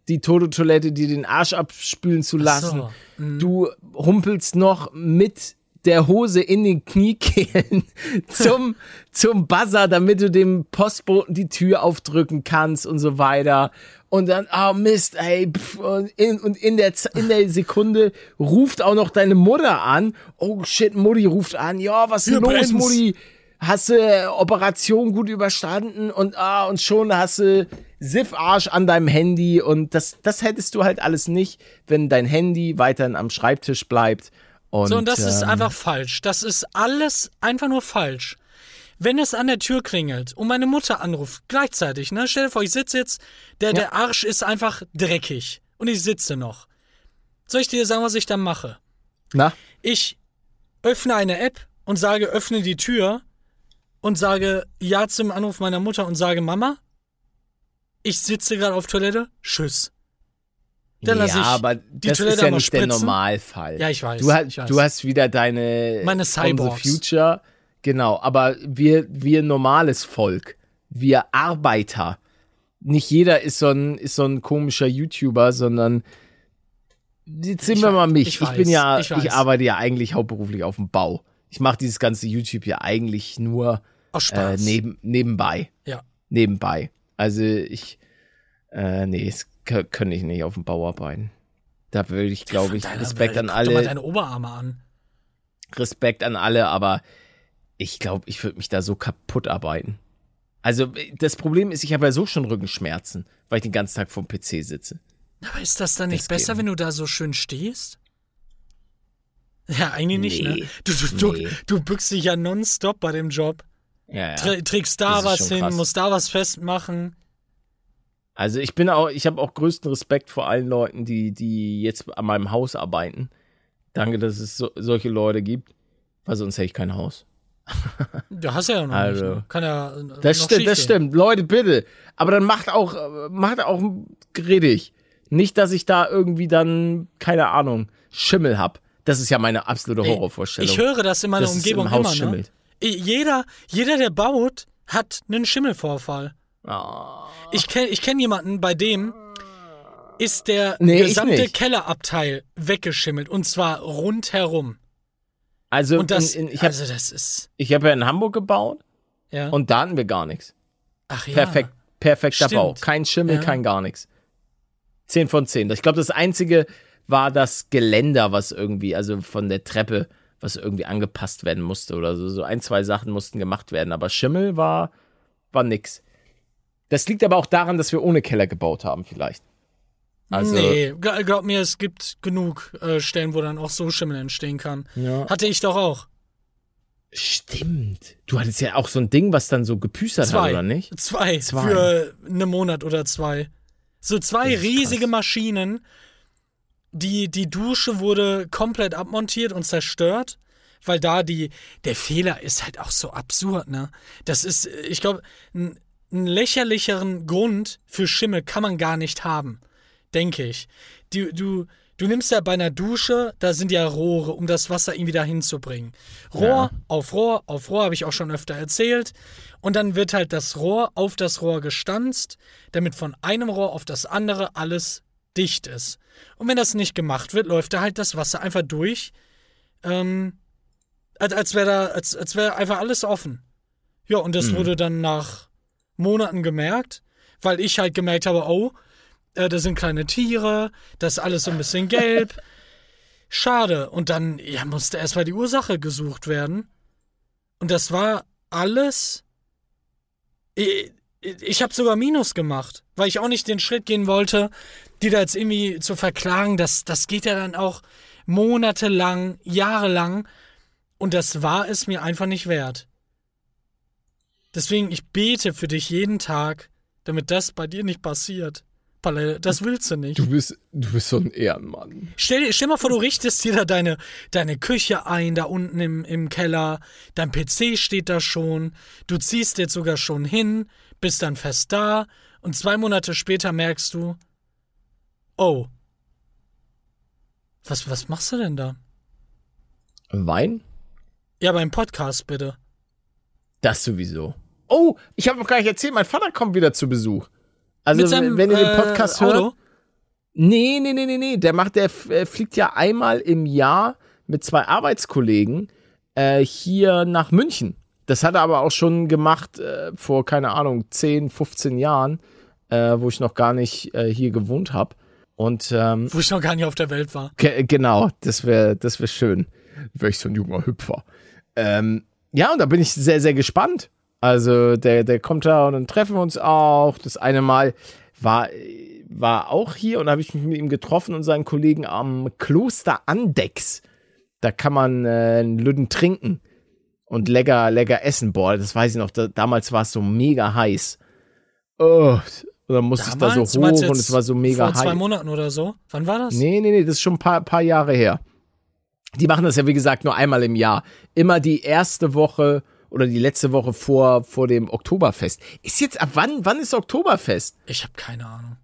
die Toto-Toilette dir den Arsch abspülen zu lassen. so, mhm. Du humpelst noch mit der Hose in den Kniekehlen zum, zum Buzzer, damit du dem Postboten die Tür aufdrücken kannst und so weiter. Und dann, ah Mist, ey, pff, und in, und in der, in der Sekunde ruft auch noch deine Mutter an. Oh shit, Mutti ruft an. Ja, was ist los. Mutti? Hast du Operation gut überstanden und ah, und schon hast du Siffarsch an deinem Handy und das, das hättest du halt alles nicht, wenn dein Handy weiterhin am Schreibtisch bleibt. Und, So, und das ist ähm, einfach falsch. Das ist alles einfach nur falsch. Wenn es an der Tür klingelt und meine Mutter anruft, gleichzeitig, ne? Stell dir vor, ich sitze jetzt, der, der Arsch ist einfach dreckig und ich sitze noch. Soll ich dir sagen, was ich dann mache? Na? Ich öffne eine App und sage, öffne die Tür und sage Ja zum Anruf meiner Mutter und sage, Mama, ich sitze gerade auf Toilette, tschüss. Dann lass ja, ich aber die das Toilette ist ja nicht der spritzen. Normalfall. Ja, ich weiß, Du, hast, ich weiß. du hast wieder deine Meine Cyborgs. Future Genau, aber wir, wir normales Volk, wir Arbeiter, nicht jeder ist so ein, ist so ein komischer YouTuber, sondern jetzt sehen wir mal mich. Ich, ich bin ja, ich, ich, arbeite ja eigentlich hauptberuflich auf dem Bau. Ich mache dieses ganze YouTube ja eigentlich nur äh, neben, nebenbei. Ja. Nebenbei. Also ich, äh, nee, das könnte ich nicht auf dem Bau arbeiten. Da würde ich, glaube ich, Respekt an alle. Mal deine Oberarme an. Respekt an alle, aber ich glaube, ich würde mich da so kaputt arbeiten. Also das Problem ist, ich habe ja so schon Rückenschmerzen, weil ich den ganzen Tag vorm PC sitze. Aber ist das dann nicht das besser, wenn du da so schön stehst? Ja, eigentlich nicht, ne? nee, ne? Du, du, nee. du, du bückst dich ja nonstop bei dem Job. Ja, ja. trägst da was hin, krass. musst da was festmachen. Also ich bin auch, ich habe auch größten Respekt vor allen Leuten, die, die jetzt an meinem Haus arbeiten. Danke, dass es so, solche Leute gibt, weil sonst hätte ich kein Haus. Du hast ja noch also, nicht. Ne? Kann ja. Das stimmt, das stimmt. Leute, bitte. Aber dann macht auch, macht auch redig. Nicht, dass ich da irgendwie dann, keine Ahnung, Schimmel hab. Das ist ja meine absolute Horrorvorstellung. Ich höre das in meiner dass Umgebung im Haus immer. Ne? Jeder, jeder, der baut, hat einen Schimmelvorfall. Oh. Ich kenne ich kenn jemanden, bei dem ist der nee, gesamte Kellerabteil weggeschimmelt. Und zwar rundherum. Also, und das, in, in, ich hab, also das ist. Ich habe ja in Hamburg gebaut. Ja. Und da hatten wir gar nichts. Ach ja. Perfekt, perfekter Stimmt. Bau. Kein Schimmel, ja. kein gar nichts. Zehn von zehn. Ich glaube, das einzige war das Geländer, was irgendwie, also von der Treppe, was irgendwie angepasst werden musste oder so. So ein, zwei Sachen mussten gemacht werden. Aber Schimmel war, war nix. Das liegt aber auch daran, dass wir ohne Keller gebaut haben, vielleicht. Also, nee, glaub mir, es gibt genug äh, Stellen, wo dann auch so Schimmel entstehen kann. Ja. Hatte ich doch auch. Stimmt. Du hattest ja auch so ein Ding, was dann so gepüstert zwei. hat, oder nicht? Zwei. zwei. Für einen Monat oder zwei. So zwei riesige krass. Maschinen. Die, die Dusche wurde komplett abmontiert und zerstört, weil da die, der Fehler ist halt auch so absurd, ne? Das ist, ich glaube, einen lächerlicheren Grund für Schimmel kann man gar nicht haben denke ich. Du, du, du nimmst ja bei einer Dusche, da sind ja Rohre, um das Wasser irgendwie da hinzubringen. Rohr ja. auf Rohr auf Rohr, habe ich auch schon öfter erzählt. Und dann wird halt das Rohr auf das Rohr gestanzt, damit von einem Rohr auf das andere alles dicht ist. Und wenn das nicht gemacht wird, läuft da halt das Wasser einfach durch. Ähm, als, als wäre da, als, als wäre einfach alles offen. Ja, und das mhm. wurde dann nach Monaten gemerkt, weil ich halt gemerkt habe, oh, äh, da sind kleine Tiere, das ist alles so ein bisschen gelb. Schade. Und dann ja, musste erstmal die Ursache gesucht werden. Und das war alles. Ich, ich habe sogar Minus gemacht, weil ich auch nicht den Schritt gehen wollte, die da jetzt irgendwie zu verklagen. Das, das geht ja dann auch monatelang, jahrelang. Und das war es mir einfach nicht wert. Deswegen, ich bete für dich jeden Tag, damit das bei dir nicht passiert. Palle, das willst du nicht. Du bist, du bist so ein Ehrenmann. Stell, stell mal vor, du richtest dir da deine, deine Küche ein, da unten im, im Keller. Dein PC steht da schon. Du ziehst jetzt sogar schon hin, bist dann fest da. Und zwei Monate später merkst du, oh. Was, was machst du denn da? Wein? Ja, beim Podcast bitte. Das sowieso. Oh, ich habe noch gar nicht erzählt, mein Vater kommt wieder zu Besuch. Also, seinem, wenn ihr den Podcast äh, hört. Nee, nee, nee, nee, nee. Der macht, der äh, fliegt ja einmal im Jahr mit zwei Arbeitskollegen äh, hier nach München. Das hat er aber auch schon gemacht äh, vor, keine Ahnung, 10, 15 Jahren, äh, wo ich noch gar nicht äh, hier gewohnt habe. Und ähm, wo ich noch gar nicht auf der Welt war. Genau, das wäre das wär schön. Wäre ich so ein junger Hüpfer. Ähm, ja, und da bin ich sehr, sehr gespannt. Also der, der kommt da und dann treffen wir uns auch. Das eine Mal war, war auch hier und da habe ich mich mit ihm getroffen und seinen Kollegen am Kloster Andex. Da kann man äh, einen Lüden trinken und lecker, lecker essen. Boah, das weiß ich noch. Da, damals war es so mega heiß. Oh, und dann musste damals, ich da so hoch und es war so mega heiß. Vor zwei Monaten oder so? Wann war das? Nee, nee, nee, das ist schon ein paar, paar Jahre her. Die machen das ja, wie gesagt, nur einmal im Jahr. Immer die erste Woche oder die letzte Woche vor, vor dem Oktoberfest. Ist jetzt ab wann? Wann ist Oktoberfest? Ich habe keine Ahnung.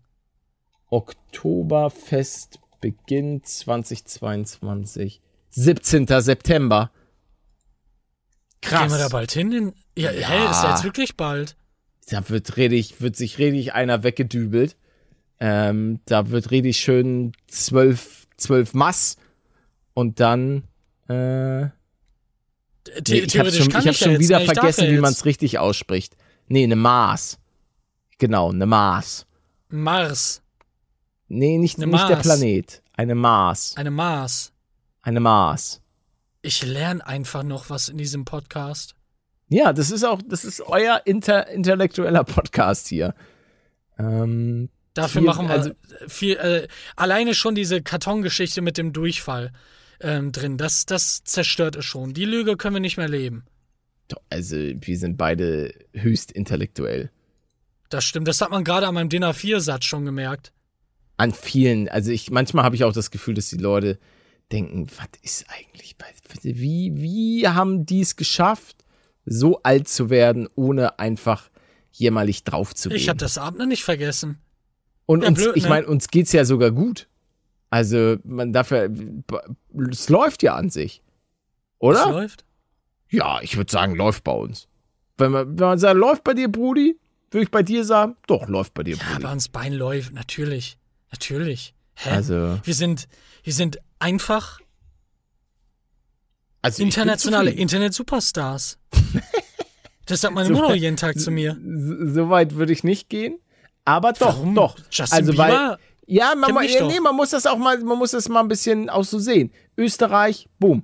Oktoberfest beginnt 2022. 17. September. Krass. Gehen wir da bald hin? In, ja, Ja. hä, ist ja jetzt wirklich bald. Da wird richtig, wird sich richtig einer weggedübelt. Ähm, da wird richtig schön zwölf, zwölf Mass und dann, äh, The ich habe schon, ich hab schon wieder vergessen, wie man es richtig ausspricht. Nee, eine Maß. Genau, eine Maß. Mars, Nee, nicht, Eine nicht der. Planet. Eine Maß. eine Mars. Eine Maß. Ich lerne einfach noch was in diesem Podcast. Ja, das ist auch, das ist euer inter, intellektueller Podcast hier. Ähm, Dafür Viel- machen wir also- viel, äh, alleine schon diese Kartongeschichte mit dem Durchfall ähm, drin. Das, das zerstört es schon. Die Lüge können wir nicht mehr leben. also, wir sind beide höchst intellektuell. Das stimmt. Das hat man gerade an meinem Dinner 4-Satz schon gemerkt. An vielen, also ich, manchmal habe ich auch das Gefühl, dass die Leute denken, was ist eigentlich bei, wie, wie haben die es geschafft, so alt zu werden, ohne einfach jämmerlich drauf zu gehen? Ich habe das Abend noch nicht vergessen. Und Ja, uns, blöd, ich ne? meine, uns geht's ja sogar gut. Also, man darf ja, es läuft ja an sich. Oder? läuft? Ja, ich würde sagen, läuft bei uns. Wenn man, wenn man sagt, läuft bei dir, Brudi, würde ich bei dir sagen, doch, läuft bei dir, Ja, Brudi. bei uns Bein läuft. Natürlich. Natürlich. Hä? Also, wir sind, wir sind einfach also internationale. Internet-Superstars. Das sagt meine So- Mutter jeden Tag zu mir. So weit würde ich nicht gehen. Aber doch, Warum? doch. Justin also, Bieber? Ja, man, ja, nee, man muss das auch mal, man muss das mal ein bisschen auch so sehen. Österreich, boom.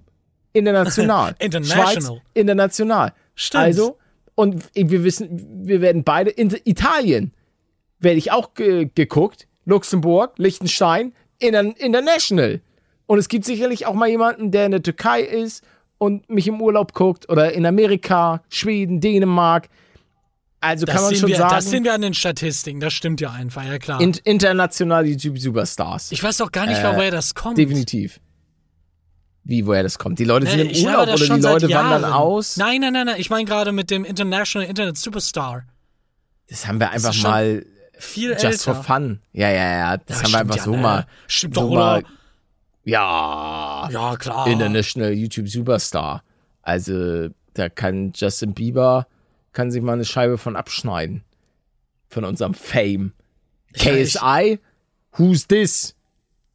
International. International. Schweiz, international. Stimmt. Also, und wir wissen, wir werden beide, in Italien werde ich auch ge geguckt. Luxemburg, Liechtenstein, inter international. Und es gibt sicherlich auch mal jemanden, der in der Türkei ist und mich im Urlaub guckt oder in Amerika, Schweden, Dänemark. Also Das kann man schon wir, sagen, das sehen wir an den Statistiken. Das stimmt ja einfach, ja klar. in, international YouTube-Superstars. ich weiß auch gar nicht, Äh, woher das kommt. Definitiv. Wie, woher das kommt? Die Leute sind Äh, im Urlaub oder die Leute wandern aus? Nein, nein, nein, nein. Ich meine gerade mit dem International Internet Superstar. Das haben wir einfach mal Viel just älter. for fun. Ja, ja, ja. Das Ja, haben wir einfach ja, so ne? mal. Stimmt so doch, mal, oder? Ja. Ja, klar. International YouTube Superstar. Also, da kann Justin Bieber kann sich mal eine Scheibe von abschneiden. Von unserem Fame. Ja, ich- KSI? Who's this?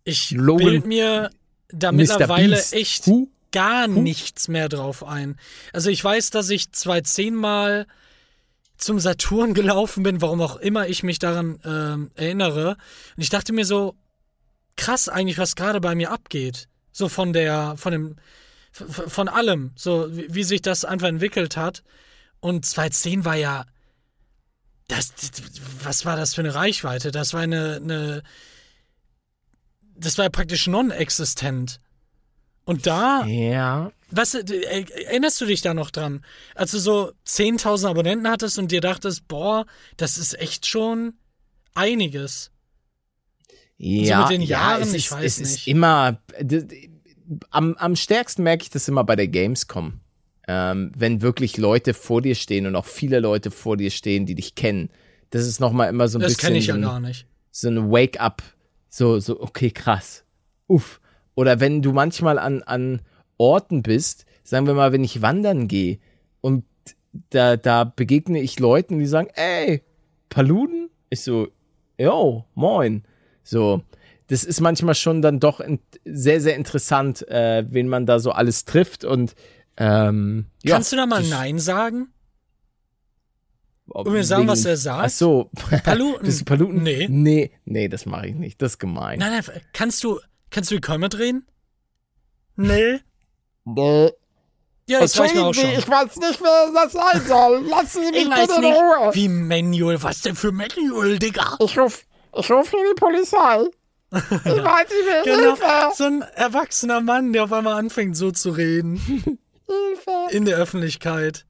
Ich Logan- bild mir da Mr. mittlerweile Beast. echt Who? gar nichts mehr drauf ein. Also ich weiß, dass ich zwei zehnmal zum Saturn gelaufen bin, warum auch immer ich mich daran ähm, erinnere. Und ich dachte mir so, krass eigentlich, was gerade bei mir abgeht. So von der, von dem, von allem, so wie, wie sich das einfach entwickelt hat. Und 2010 war ja, das, was war das für eine Reichweite? Das war eine, eine das war ja praktisch non-existent. Und da, Ja. was, äh, erinnerst du dich da noch dran? Als du so 10.000 Abonnenten hattest und dir dachtest, boah, das ist echt schon einiges. Ja, mit den ja, Jahren, ich ist, weiß es ist nicht. immer. d- d- Am, am stärksten merke ich das immer bei der Gamescom. Ähm, wenn wirklich Leute vor dir stehen und auch viele Leute vor dir stehen, die dich kennen. Das ist nochmal immer so ein Das bisschen kenne ich so, ja ein, gar nicht. so ein Wake-up. So, so, okay, krass. Uff. Oder wenn du manchmal an, an Orten bist, sagen wir mal, wenn ich wandern gehe und da, da begegne ich Leuten, die sagen, ey, Paluden? Ich so, yo, moin. So, das ist manchmal schon dann doch sehr, sehr interessant, äh, wen man da so alles trifft und ähm, ja, Kannst du da mal Nein sagen? ob- mir sagen, was er sagt? Ach so. Paluten? Bist du Paluten? Nee. Nee, nee, das mache ich nicht. Das ist gemein. Nein, nein, kannst du, kannst du die Kermit reden? Nee. Nee. Ja, das reicht mir auch schon. weiß nicht, wer das sein soll. Lassen Sie Ich weiß nicht. Wie Manual, was denn für Manual, Digga? Ich ruf, ich ruf hier die Polizei. Ich weiß nicht, wer Genau, so ein erwachsener Mann, der auf einmal anfängt so zu reden. Hilfe. In der Öffentlichkeit.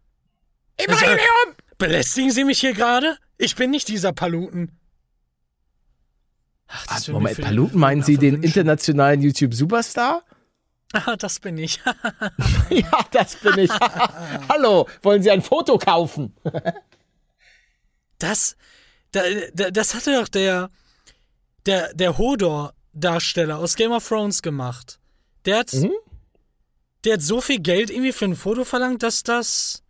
Immer Also, um. Belästigen Sie mich hier gerade? Ich bin nicht dieser Paluten. Ach, Ah, will mir Moment, Paluten meinen Sie den internationalen YouTube-Superstar? Ah, das bin ich. ja, das bin ich. Hallo, wollen Sie ein Foto kaufen? Das, da, da, das hatte doch der, der, der Hodor-Darsteller aus Game of Thrones gemacht. Der hat, Mhm. Der hat so viel Geld irgendwie für ein Foto verlangt, dass das.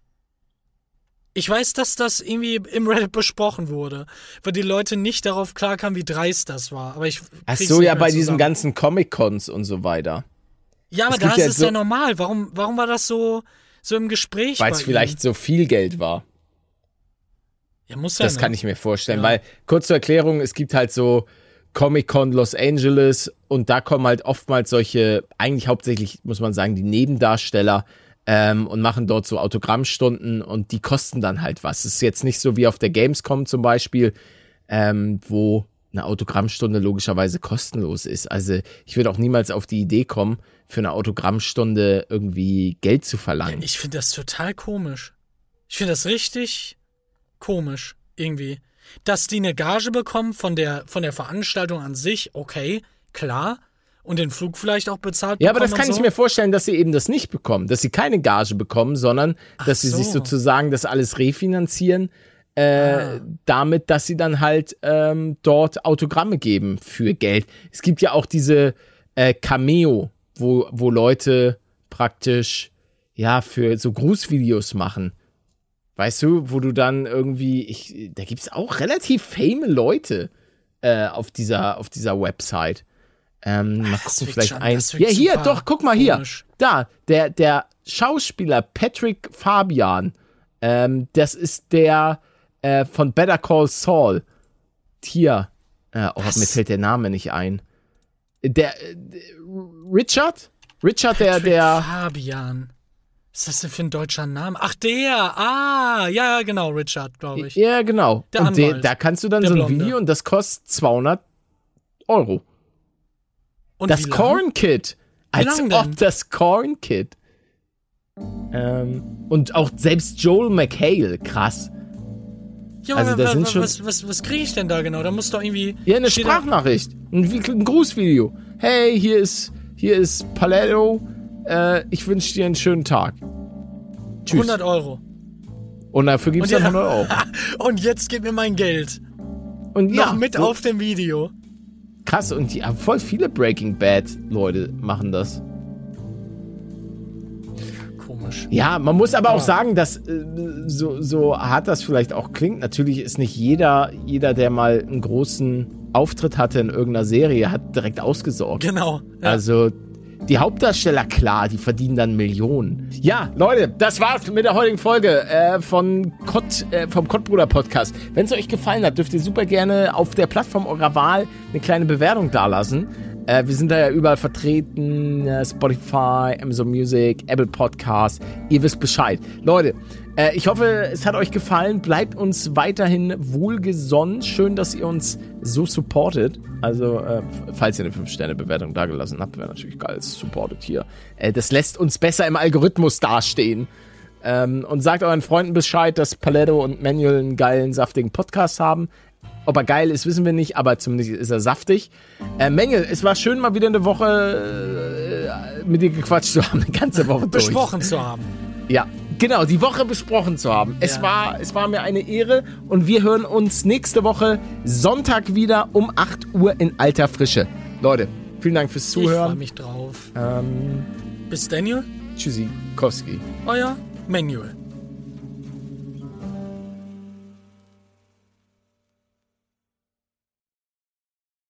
Ich weiß, dass das irgendwie im Reddit besprochen wurde, weil die Leute nicht darauf klarkamen, wie dreist das war. Aber ich Ach so, ja, bei diesen ganzen Comic-Cons und so weiter. Ja, aber da ist ja es so- ja normal. Warum, warum war das so, so im Gespräch? Weil es vielleicht so viel Geld war. Ja, muss ja Das nicht. kann ich mir vorstellen, Ja. weil kurz zur Erklärung, es gibt halt so Comic-Con Los Angeles und da kommen halt oftmals solche, eigentlich hauptsächlich muss man sagen, die Nebendarsteller ähm, und machen dort so Autogrammstunden und die kosten dann halt was. Es ist jetzt nicht so wie auf der Gamescom zum Beispiel, ähm, wo eine Autogrammstunde logischerweise kostenlos ist. Also ich würde auch niemals auf die Idee kommen, für eine Autogrammstunde irgendwie Geld zu verlangen. Ich finde das total komisch. Ich finde das richtig komisch, irgendwie. Dass die eine Gage bekommen von der, von der Veranstaltung an sich, okay, klar. Und den Flug vielleicht auch bezahlt Ja, aber das bekommen kann und ich so. mir vorstellen, dass sie eben das nicht bekommen, dass sie keine Gage bekommen, sondern dass sie so. sich sozusagen das alles refinanzieren, äh, Ah. damit, dass sie dann halt ähm, dort Autogramme geben für Geld. Es gibt ja auch diese äh, Cameo, wo, wo Leute praktisch ja für so Grußvideos machen. Weißt du, wo du dann irgendwie, ich, da gibt es auch relativ fame Leute äh, auf, dieser, auf dieser Website. Ähm, mal gucken, vielleicht schon- ein. Ja, hier, doch, guck mal hier. komisch. Da, der, der Schauspieler Patrick Fabian, ähm, das ist der äh, von Better Call Saul. Hier, äh, oh, mir fällt der Name nicht ein. Der, äh, Richard? Richard, der, Patrick der, Fabian. Was ist das denn für ein deutscher Name? Ach, der. Ah, ja, genau, Richard, glaube ich. ja, genau. Der und der, Anwalt. da kannst du dann Der so ein Blonde. Video und das kostet 200 Euro. Und Das? Corn Kid. Wie Als ob das Corn Kid. Ähm, und auch selbst Joel McHale, krass. Ja, also aber da wa- sind schon- was, was, was kriege ich denn da genau? Da muss doch irgendwie. Ja, eine Sprachnachricht. Ein, ein Grußvideo. Hey, hier ist, hier ist Paletto. Äh, ich wünsche dir einen schönen Tag. Tschüss. 100 Euro. Und dafür gibt's Und dann ja- 100 Euro. Und jetzt gib mir mein Geld. Und ja, Noch mit so- auf dem Video. Krass, und die, voll viele Breaking Bad Leute machen das. Komisch. Ja, man muss aber auch Aber- sagen, dass äh, so, so hart das vielleicht auch klingt, natürlich ist nicht jeder, jeder, der mal einen großen Auftritt hatte in irgendeiner Serie, hat direkt ausgesorgt. Genau. Ja. Also die Hauptdarsteller, klar, die verdienen dann Millionen. Ja, Leute, das war's mit der heutigen Folge äh, von Kott, äh, vom Kottbruder Podcast. Wenn es euch gefallen hat, dürft ihr super gerne auf der Plattform eurer Wahl eine kleine Bewertung dalassen. Äh, wir sind da ja überall vertreten, äh, Spotify, Amazon Music, Apple Podcasts. Ihr wisst Bescheid. Leute, äh, ich hoffe, es hat euch gefallen. Bleibt uns weiterhin wohlgesonnen. Schön, dass ihr uns so supportet. Also, äh, falls ihr eine 5-Sterne-Bewertung dagelassen habt, wäre natürlich geil. Supportet hier. Äh, das lässt uns besser im Algorithmus dastehen. Ähm, und sagt euren Freunden Bescheid, dass Paletto und Manuel einen geilen, saftigen Podcast haben. Ob er geil ist, wissen wir nicht, aber zumindest ist er saftig. Äh, Manuel, es war schön, mal wieder eine Woche äh, mit dir gequatscht zu haben, eine ganze Woche durch. Besprochen zu haben. Ja, genau, die Woche besprochen zu haben. Es, Ja. war, es war mir eine Ehre und wir hören uns nächste Woche Sonntag wieder um 8 Uhr in alter Frische. Leute, vielen Dank fürs Ich freue Zuhören. mich drauf. Ähm, Bis Daniel, tschüssi, Kowski. euer Manuel.